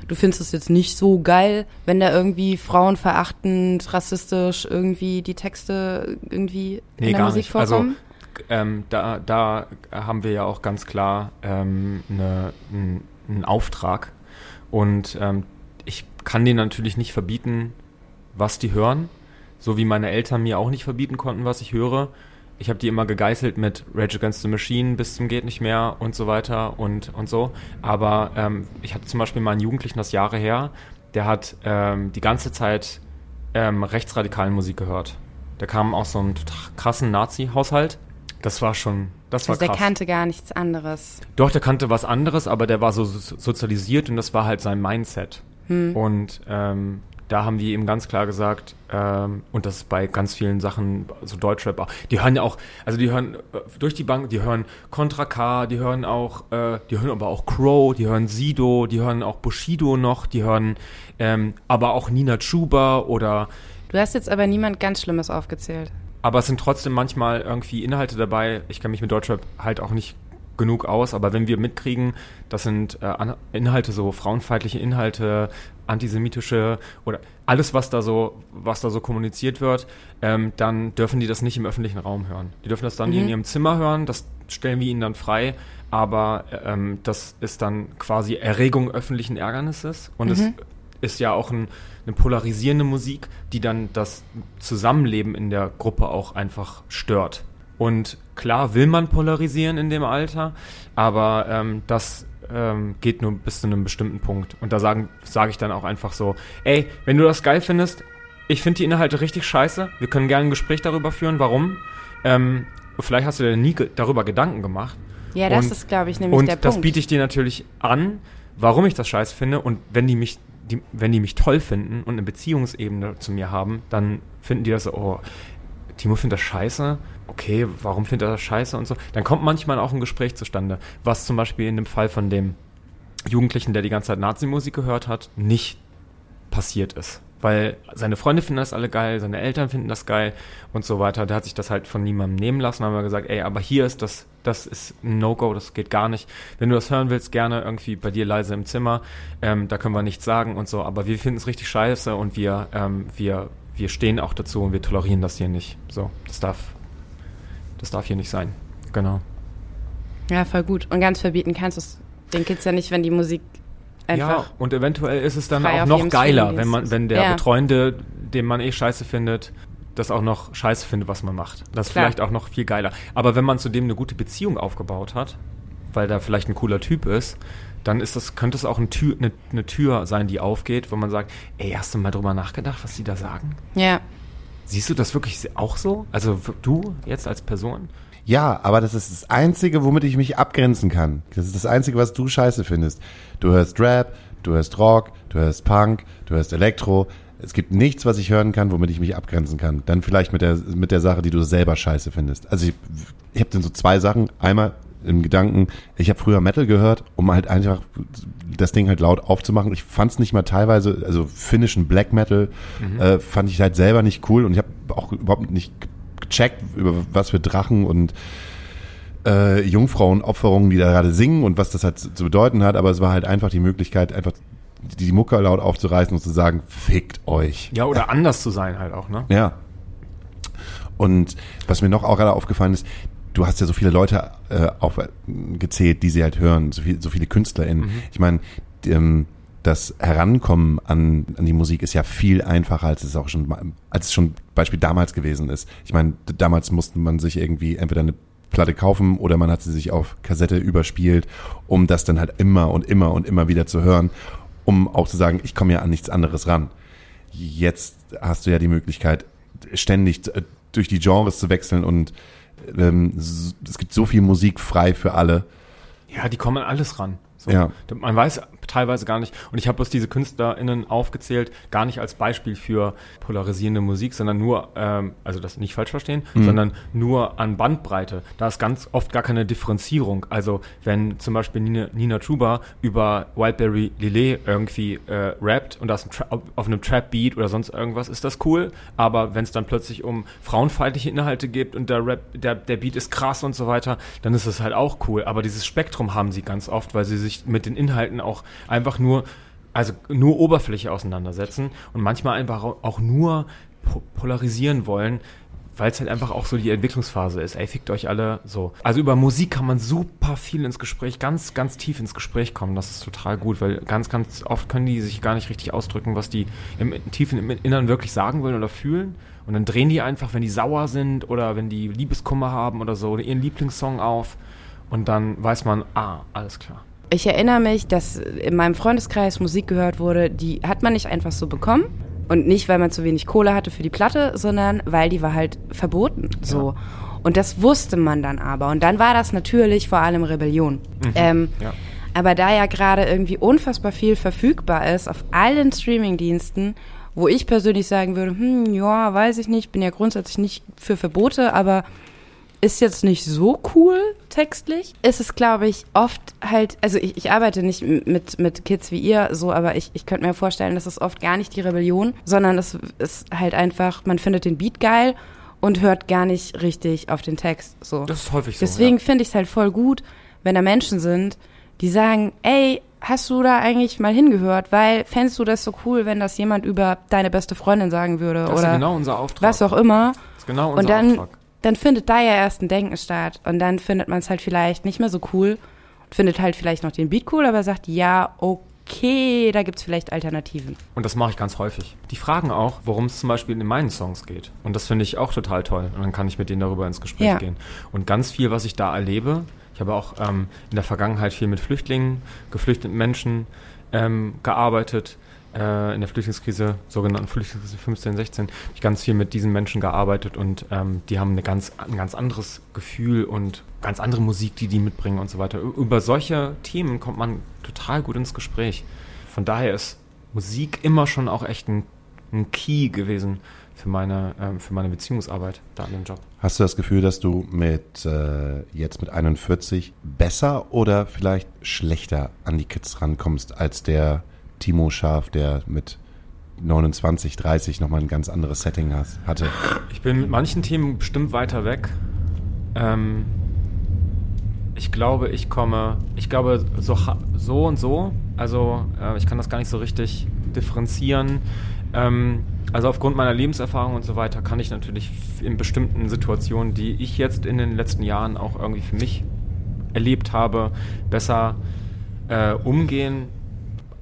du findest es jetzt nicht so geil, wenn da irgendwie frauenverachtend, rassistisch irgendwie die Texte irgendwie in der Musik vorkommen. Also ähm, da, da haben wir ja auch ganz klar ähm, einen, einen Auftrag. Und ähm, ich kann denen natürlich nicht verbieten, was die hören. So wie meine Eltern mir auch nicht verbieten konnten, was ich höre. Ich habe die immer gegeißelt mit Rage Against the Machine bis zum geht nicht mehr und so weiter und, und so. Aber ähm, ich hatte zum Beispiel mal einen Jugendlichen, das Jahre her, der hat ähm, die ganze Zeit ähm, rechtsradikalen Musik gehört. Der kam aus so einem krassen Nazi-Haushalt. Das war schon, das war Also der krass. kannte gar nichts anderes. Doch, der kannte was anderes, aber der war so so- sozialisiert und das war halt sein Mindset. Und ähm, da haben die ihm ganz klar gesagt, ähm, und das ist bei ganz vielen Sachen, so Deutschrap auch, die hören ja auch, also die hören äh, durch die Bank, die hören Contra K, die hören auch, äh, die hören aber auch Crow, die hören Sido, die hören auch Bushido noch, die hören ähm, aber auch Nina Chuba oder Du hast jetzt aber niemand ganz Schlimmes aufgezählt. aber es sind trotzdem manchmal irgendwie Inhalte dabei. Ich kenne mich mit Deutschrap halt auch nicht genug aus, aber wenn wir mitkriegen, das sind äh, Inhalte, so frauenfeindliche Inhalte, antisemitische oder alles, was da so, was da so kommuniziert wird, ähm, dann dürfen die das nicht im öffentlichen Raum hören. Die dürfen das dann in ihrem Zimmer hören, das stellen wir ihnen dann frei, aber ähm, das ist dann quasi Erregung öffentlichen Ärgernisses und es ist ja auch ein, eine polarisierende Musik, die dann das Zusammenleben in der Gruppe auch einfach stört. Und klar will man polarisieren in dem Alter, aber ähm, das ähm, geht nur bis zu einem bestimmten Punkt. Und da sage ich dann auch einfach so, ey, wenn du das geil findest, ich finde die Inhalte richtig scheiße, wir können gerne ein Gespräch darüber führen, warum. Ähm, vielleicht hast du dir nie ge darüber Gedanken gemacht. Ja, das Und- ist, glaube ich, nämlich Und der das Punkt. biete ich dir natürlich an, warum ich das scheiße finde. Und wenn die mich, die, wenn die mich toll finden und eine Beziehungsebene zu mir haben, dann finden die das so, oh, Timo findet das scheiße. Okay, warum findet er das scheiße und so? Dann kommt manchmal auch ein Gespräch zustande, was zum Beispiel in dem Fall von dem Jugendlichen, der die ganze Zeit Nazi-Musik gehört hat, nicht passiert ist. Weil seine Freunde finden das alle geil, seine Eltern finden das geil und so weiter. Der hat sich das halt von niemandem nehmen lassen. haben wir gesagt, ey, aber hier ist das, das ist ein No-Go, das geht gar nicht. Wenn du das hören willst, gerne irgendwie bei dir leise im Zimmer. Ähm, da können wir nichts sagen und so. Aber wir finden es richtig scheiße und wir, ähm, wir, wir stehen auch dazu und wir tolerieren das hier nicht. So, das darf, das darf hier nicht sein. Genau. Ja, voll gut. Und ganz verbieten kannst du es den Kids ja nicht, wenn die Musik einfach. Ja, und eventuell ist es dann auch noch geiler, wenn man, wenn der Ja. Betreuende, den man eh scheiße findet, das auch noch scheiße findet, was man macht. Das ist Klar. vielleicht auch noch viel geiler. Aber wenn man zu dem eine gute Beziehung aufgebaut hat, weil da vielleicht ein cooler Typ ist, dann ist das, könnte es auch eine Tür, eine, eine Tür sein, die aufgeht, wo man sagt, ey, hast du mal drüber nachgedacht, was die da sagen? Ja. Siehst du das wirklich auch so? Also du jetzt als Person? Ja, aber das ist das Einzige, womit ich mich abgrenzen kann. Das ist das Einzige, was du scheiße findest. Du hörst Rap, du hörst Rock, du hörst Punk, du hörst Elektro. Es gibt nichts, was ich hören kann, womit ich mich abgrenzen kann. Dann vielleicht mit der, mit der Sache, die du selber scheiße findest. Also ich, ich habe dann so zwei Sachen. Einmal im Gedanken, ich habe früher Metal gehört, um halt einfach das Ding halt laut aufzumachen. Ich fand es nicht mal teilweise, also finnischen Black Metal äh, fand ich halt selber nicht cool und ich habe auch überhaupt nicht gecheckt, über was für Drachen und äh, Jungfrauenopferungen, die da gerade singen und was das halt zu bedeuten hat, aber es war halt einfach die Möglichkeit, einfach die, die Mucke laut aufzureißen und zu sagen, fickt euch. Ja, oder anders zu sein halt auch, ne? Ja. Und was mir noch auch gerade aufgefallen ist, du hast ja so viele Leute äh, aufgezählt, die sie halt hören, so, viel, so viele KünstlerInnen. Ich meine, ähm, das Herankommen an, an die Musik ist ja viel einfacher, als es auch schon, als es schon Beispiel damals gewesen ist. Ich meine, damals musste man sich irgendwie entweder eine Platte kaufen oder man hat sie sich auf Kassette überspielt, um das dann halt immer und immer und immer wieder zu hören, um auch zu sagen, ich komme ja an nichts anderes ran. Jetzt hast du ja die Möglichkeit, ständig äh, durch die Genres zu wechseln und ähm, es gibt so viel Musik frei für alle. Ja, die kommen an alles ran. So. Ja. Man weiß teilweise gar nicht, und ich habe bloß diese KünstlerInnen aufgezählt, gar nicht als Beispiel für polarisierende Musik, sondern nur, ähm, also das nicht falsch verstehen, sondern nur an Bandbreite. Da ist ganz oft gar keine Differenzierung. Also wenn zum Beispiel Nina, Nina Chuba über Wildberry Lillet irgendwie äh, rappt und das auf- einem Trap-Beat oder sonst irgendwas, ist das cool. Aber wenn es dann plötzlich um frauenfeindliche Inhalte geht und der Rap, der, der Beat ist krass und so weiter, dann ist es halt auch cool. Aber dieses Spektrum haben sie ganz oft, weil sie sich mit den Inhalten auch einfach nur, also nur Oberfläche auseinandersetzen und manchmal einfach au- auch nur po polarisieren wollen, weil es halt einfach auch so die Entwicklungsphase ist. Ey, fickt euch alle so. Also über Musik kann man super viel ins Gespräch, ganz, ganz tief ins Gespräch kommen. Das ist total gut, weil ganz, ganz oft können die sich gar nicht richtig ausdrücken, was die im tiefen im Innern wirklich sagen wollen oder fühlen. Und dann drehen die einfach, wenn die sauer sind oder wenn die Liebeskummer haben oder so, ihren Lieblingssong auf. Und dann weiß man, ah, alles klar. Ich erinnere mich, dass in meinem Freundeskreis Musik gehört wurde, die hat man nicht einfach so bekommen. Und nicht, weil man zu wenig Kohle hatte für die Platte, sondern weil die war halt verboten. So. Und das wusste man dann aber. Und dann war das natürlich vor allem Rebellion. Ähm, Ja. aber da ja gerade irgendwie unfassbar viel verfügbar ist auf allen Streamingdiensten, wo ich persönlich sagen würde, hm, ja, weiß ich nicht, bin ja grundsätzlich nicht für Verbote, aber ist jetzt nicht so cool textlich. Ist es, glaube ich, oft halt, also ich, ich arbeite nicht mit, mit Kids wie ihr so, aber ich, ich könnte mir vorstellen, das ist oft gar nicht die Rebellion, sondern es ist halt einfach, man findet den Beat geil und hört gar nicht richtig auf den Text. So. Das ist häufig so. Deswegen ja. finde ich es halt voll gut, wenn da Menschen sind, die sagen, ey, hast du da eigentlich mal hingehört? Weil fändest du das so cool, wenn das jemand über deine beste Freundin sagen würde das ist oder genau unser Auftrag. was auch immer? Das ist genau unser Und dann, Auftrag. Dann findet da ja erst ein Denken statt. Und dann findet man es halt vielleicht nicht mehr so cool, findet halt vielleicht noch den Beat cool, aber sagt, ja, okay, da gibt's vielleicht Alternativen. Und das mache ich ganz häufig. Die fragen auch, worum es zum Beispiel in meinen Songs geht. Und das finde ich auch total toll. Und dann kann ich mit denen darüber ins Gespräch Ja. gehen. Und ganz viel, was ich da erlebe, ich habe auch ähm, in der Vergangenheit viel mit Flüchtlingen, geflüchteten Menschen ähm, gearbeitet. Äh, in der Flüchtlingskrise, sogenannten Flüchtlingskrise 15, 16, habe ich ganz viel mit diesen Menschen gearbeitet und ähm, die haben eine ganz, ein ganz anderes Gefühl und ganz andere Musik, die die mitbringen und so weiter. Über solche Themen kommt man total gut ins Gespräch. Von daher ist Musik immer schon auch echt ein, ein Key gewesen für meine, ähm, für meine Beziehungsarbeit da an dem Job. Hast du das Gefühl, dass du mit äh, jetzt mit 41 besser oder vielleicht schlechter an die Kids rankommst als der Timo Schaf, der mit 29, 30 nochmal ein ganz anderes Setting hatte? Ich bin mit manchen Themen bestimmt weiter weg. Ähm, ich glaube, ich komme, ich glaube, so, so und so. Also, äh, ich kann das gar nicht so richtig differenzieren. Ähm, also, aufgrund meiner Lebenserfahrung und so weiter kann ich natürlich in bestimmten Situationen, die ich jetzt in den letzten Jahren auch irgendwie für mich erlebt habe, besser äh, umgehen.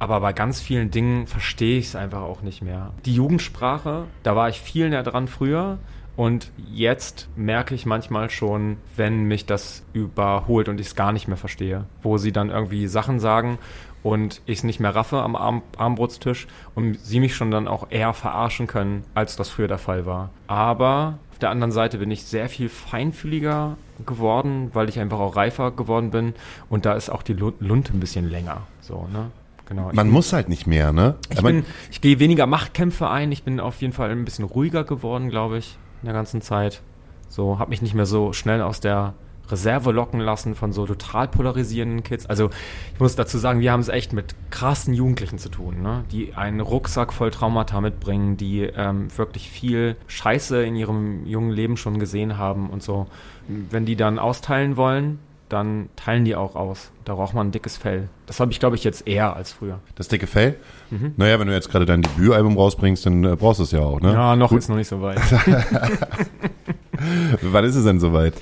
Aber bei ganz vielen Dingen verstehe ich es einfach auch nicht mehr. Die Jugendsprache, da war ich viel näher dran früher. Und jetzt merke ich manchmal schon, wenn mich das überholt und ich es gar nicht mehr verstehe, wo sie dann irgendwie Sachen sagen und ich es nicht mehr raffe am Arm Armbrotstisch und sie mich schon dann auch eher verarschen können, als das früher der Fall war. Aber auf der anderen Seite bin ich sehr viel feinfühliger geworden, weil ich einfach auch reifer geworden bin und da ist auch die Lu- Lunte ein bisschen länger. So, ne? Genau. Man bin- muss halt nicht mehr, ne? ich, bin, ich gehe weniger Machtkämpfe ein. Ich bin auf jeden Fall ein bisschen ruhiger geworden, glaube ich, in der ganzen Zeit. So, habe mich nicht mehr so schnell aus der Reserve locken lassen von so total polarisierenden Kids. Also, ich muss dazu sagen, wir haben es echt mit krassen Jugendlichen zu tun, ne? die einen Rucksack voll Traumata mitbringen, die ähm, wirklich viel Scheiße in ihrem jungen Leben schon gesehen haben und so. Wenn die dann austeilen wollen, dann teilen die auch aus. Da braucht man ein dickes Fell. Das habe ich, glaube ich, jetzt eher als früher. Das dicke Fell? Mhm. Naja, wenn du jetzt gerade dein Debütalbum rausbringst, dann äh, brauchst du es ja auch, ne? Ja, noch ist noch nicht so weit. Wann ist es denn soweit?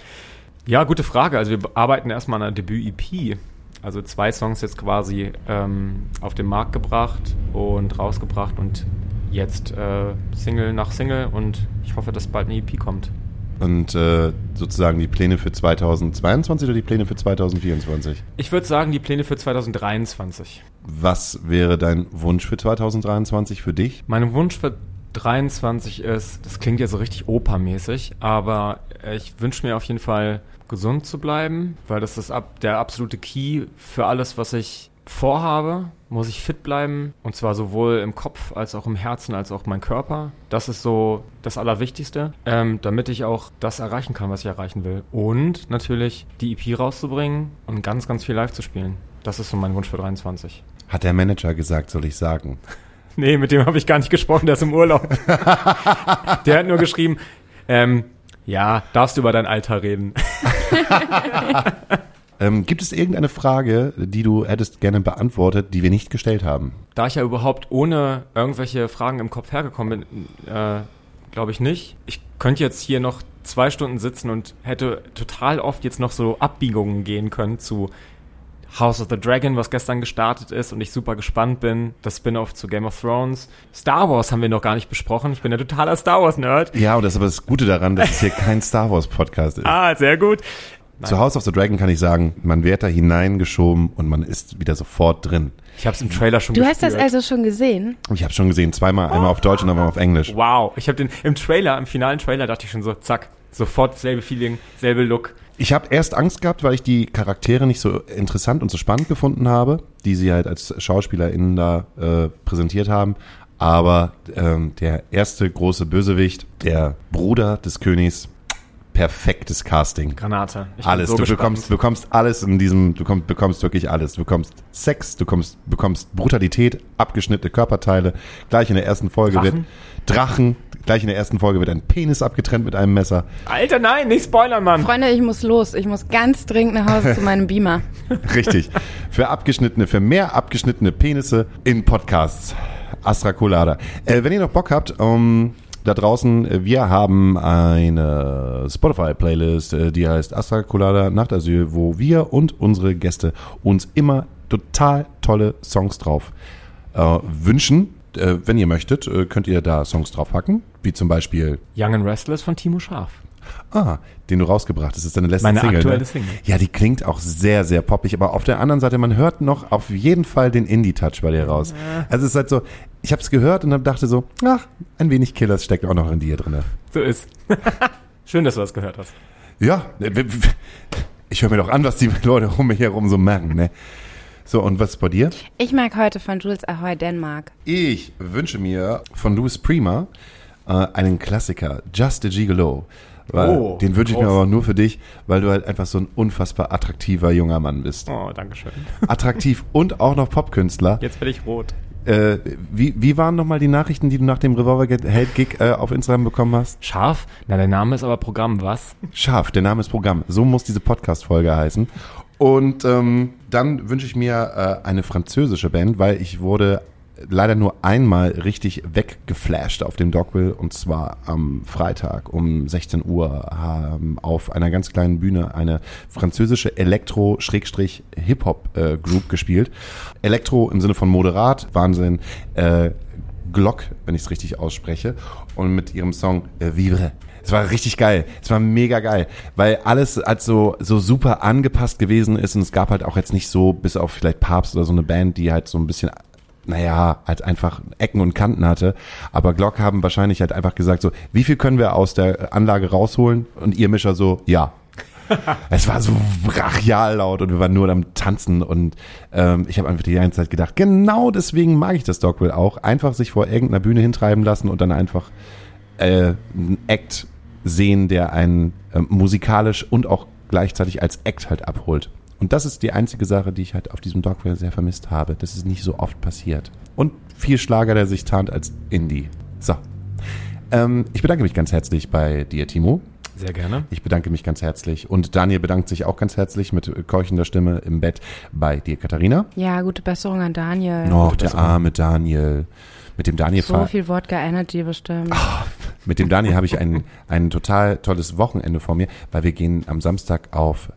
Ja, gute Frage. Also wir arbeiten erstmal an einer Debüt-EP. Also zwei Songs jetzt quasi ähm, auf den Markt gebracht und rausgebracht und jetzt äh, Single nach Single und ich hoffe, dass bald eine EP kommt. Und äh, sozusagen die Pläne für 2022 oder die Pläne für 2024? Ich würde sagen, die Pläne für 2023. Was wäre dein Wunsch für 2023 für dich? Mein Wunsch für 23 ist, das klingt ja so richtig opermäßig, aber ich wünsche mir auf jeden Fall gesund zu bleiben, weil das ist ab, der absolute Key für alles, was ich vorhabe. Muss ich fit bleiben und zwar sowohl im Kopf als auch im Herzen als auch mein Körper. Das ist so das Allerwichtigste, ähm, damit ich auch das erreichen kann, was ich erreichen will. Und natürlich die EP rauszubringen und ganz, ganz viel live zu spielen. Das ist so mein Wunsch für 23. Hat der Manager gesagt, soll ich sagen? Nee, mit dem habe ich gar nicht gesprochen, der ist im Urlaub. der hat nur geschrieben, ähm, ja, darfst du über dein Alter reden. Ähm, gibt es irgendeine Frage, die du hättest gerne beantwortet, die wir nicht gestellt haben? Da ich ja überhaupt ohne irgendwelche Fragen im Kopf hergekommen bin, äh, glaube ich nicht. Ich könnte jetzt hier noch zwei Stunden sitzen und hätte total oft jetzt noch so Abbiegungen gehen können zu House of the Dragon, was gestern gestartet ist und ich super gespannt bin. Das Spin-off zu Game of Thrones. Star Wars haben wir noch gar nicht besprochen. Ich bin ja totaler Star Wars-Nerd. Ja, und das ist aber das Gute daran, dass es hier kein Star Wars Podcast ist. Ah, sehr gut. Zu House of the Dragon kann ich sagen, man wird da hineingeschoben und man ist wieder sofort drin. Ich habe es im Trailer schon Du hast das gespürt. also schon gesehen? Ich habe schon gesehen, zweimal, einmal auf Deutsch und einmal auf Englisch. Wow, ich habe den im Trailer, im finalen Trailer dachte ich schon so, zack, sofort selbe Feeling, selbe Look. Ich habe erst Angst gehabt, weil ich die Charaktere nicht so interessant und so spannend gefunden habe, die sie halt als SchauspielerInnen da äh, präsentiert haben. Aber ähm, der erste große Bösewicht, der Bruder des Königs, perfektes Casting. Granate. Ich bin alles. so du gespannt. bekommst, bekommst alles in diesem, du komm, bekommst wirklich alles. Du bekommst Sex, du bekommst, bekommst Brutalität, abgeschnittene Körperteile. Gleich in der ersten Folge Drachen? wird Drachen. Gleich in der ersten Folge wird ein Penis abgetrennt mit einem Messer. Alter, nein, nicht spoilern, Mann. Freunde, ich muss los. Ich muss ganz dringend nach Hause zu meinem Beamer. Richtig. Für abgeschnittene, für mehr abgeschnittene Penisse in Podcasts. Astra Colada. Äh, wenn ihr noch Bock habt, ähm, da draußen, wir haben eine Spotify-Playlist, äh, die heißt Astra Colada Nachtasyl, wo wir und unsere Gäste uns immer total tolle Songs drauf äh, wünschen. Äh, wenn ihr möchtet, äh, könnt ihr da Songs draufpacken, wie zum Beispiel Young and Restless von Timo Scharf. Ah, den du rausgebracht hast. Das ist deine letzte Meine Single. aktuelle ne? Single. Ja, die klingt auch sehr, sehr poppig. Aber auf der anderen Seite, man hört noch auf jeden Fall den Indie-Touch bei dir raus. Also es ist halt so, ich habe es gehört und dann dachte so, ach, ein wenig Killers steckt auch noch in dir drin. So ist. Schön, dass du das gehört hast. Ja, w- ich höre mir doch an, was die Leute um mich herum so merken. Ne? So, und was ist bei dir? Ich mag heute von Jules Ahoy Denmark. Ich wünsche mir von Louis Prima äh, einen Klassiker, Just a Gigolo. Weil, Oh, den wünsche ich mir aber nur für dich, weil du halt einfach so ein unfassbar attraktiver junger Mann bist. Oh, danke schön. attraktiv und auch noch Popkünstler. Jetzt werde ich rot. Äh, wie, wie waren nochmal die Nachrichten, die du nach dem Revolver Held Gig äh, auf Instagram bekommen hast? Scharf? Na, der Name ist aber Programm, was? Scharf, der Name ist Programm. So muss diese Podcast-Folge heißen. Und ähm, dann wünsche ich mir äh, eine französische Band, weil ich wurde leider nur einmal richtig weggeflasht auf dem Dogville und zwar am Freitag um 16 Uhr haben auf einer ganz kleinen Bühne eine französische Elektro-Hip-Hop-Group gespielt. Elektro im Sinne von moderat, Wahnsinn, äh, Glock, wenn ich es richtig ausspreche, und mit ihrem Song äh, Vivre. Es war richtig geil. Es war mega geil, weil alles als so, so super angepasst gewesen ist und es gab halt auch jetzt nicht so, bis auf vielleicht Papst oder so eine Band, die halt so ein bisschen naja, halt einfach Ecken und Kanten hatte. Aber Glock haben wahrscheinlich halt einfach gesagt so, wie viel können wir aus der Anlage rausholen? Und ihr Mischer so, ja. es war so brachial laut und wir waren nur am Tanzen und ähm, ich habe einfach die ganze Zeit gedacht, genau deswegen mag ich das Dogville auch. Einfach sich vor irgendeiner Bühne hintreiben lassen und dann einfach äh, einen Act sehen, der einen äh, musikalisch und auch gleichzeitig als Act halt abholt. Und das ist die einzige Sache, die ich halt auf diesem Dogville sehr vermisst habe. Das ist nicht so oft passiert. Und viel Schlager, der sich tarnt als Indie. So. Ähm, ich bedanke mich ganz herzlich bei dir, Timo. Sehr gerne. Ich bedanke mich ganz herzlich. Und Daniel bedankt sich auch ganz herzlich mit keuchender Stimme im Bett bei dir, Katharina. Ja, gute Besserung an Daniel. Oh, der arme Daniel. Mit dem Daniel so viel Wodka Energy bestimmt. Oh, mit dem Daniel habe ich ein, ein total tolles Wochenende vor mir, weil wir gehen am Samstag auf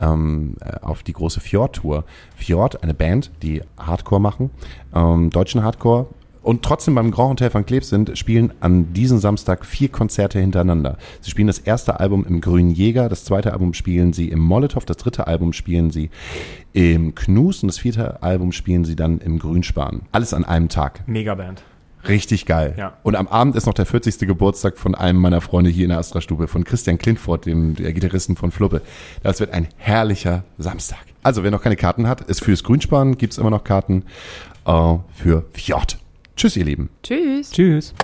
ähm, äh, auf die große Fjord-Tour. Fjord, eine Band, die Hardcore machen, ähm, deutschen Hardcore und trotzdem beim Grand Hotel von Klebs sind, spielen an diesem Samstag vier Konzerte hintereinander. Sie spielen das erste Album im Grünen Jäger, das zweite Album spielen sie im Molotow, das dritte Album spielen sie im Knus und das vierte Album spielen sie dann im Grünspan. Alles an einem Tag. Megaband. Richtig geil. Ja. Und am Abend ist noch der 40. Geburtstag von einem meiner Freunde hier in der Astra-Stube, von Christian Klintfort, dem der Gitarristen von Fluppe. Das wird ein herrlicher Samstag. Also, wer noch keine Karten hat, ist fürs Grünspan, gibt's immer noch Karten äh, für Fjord. Tschüss, ihr Lieben. Tschüss. Tschüss.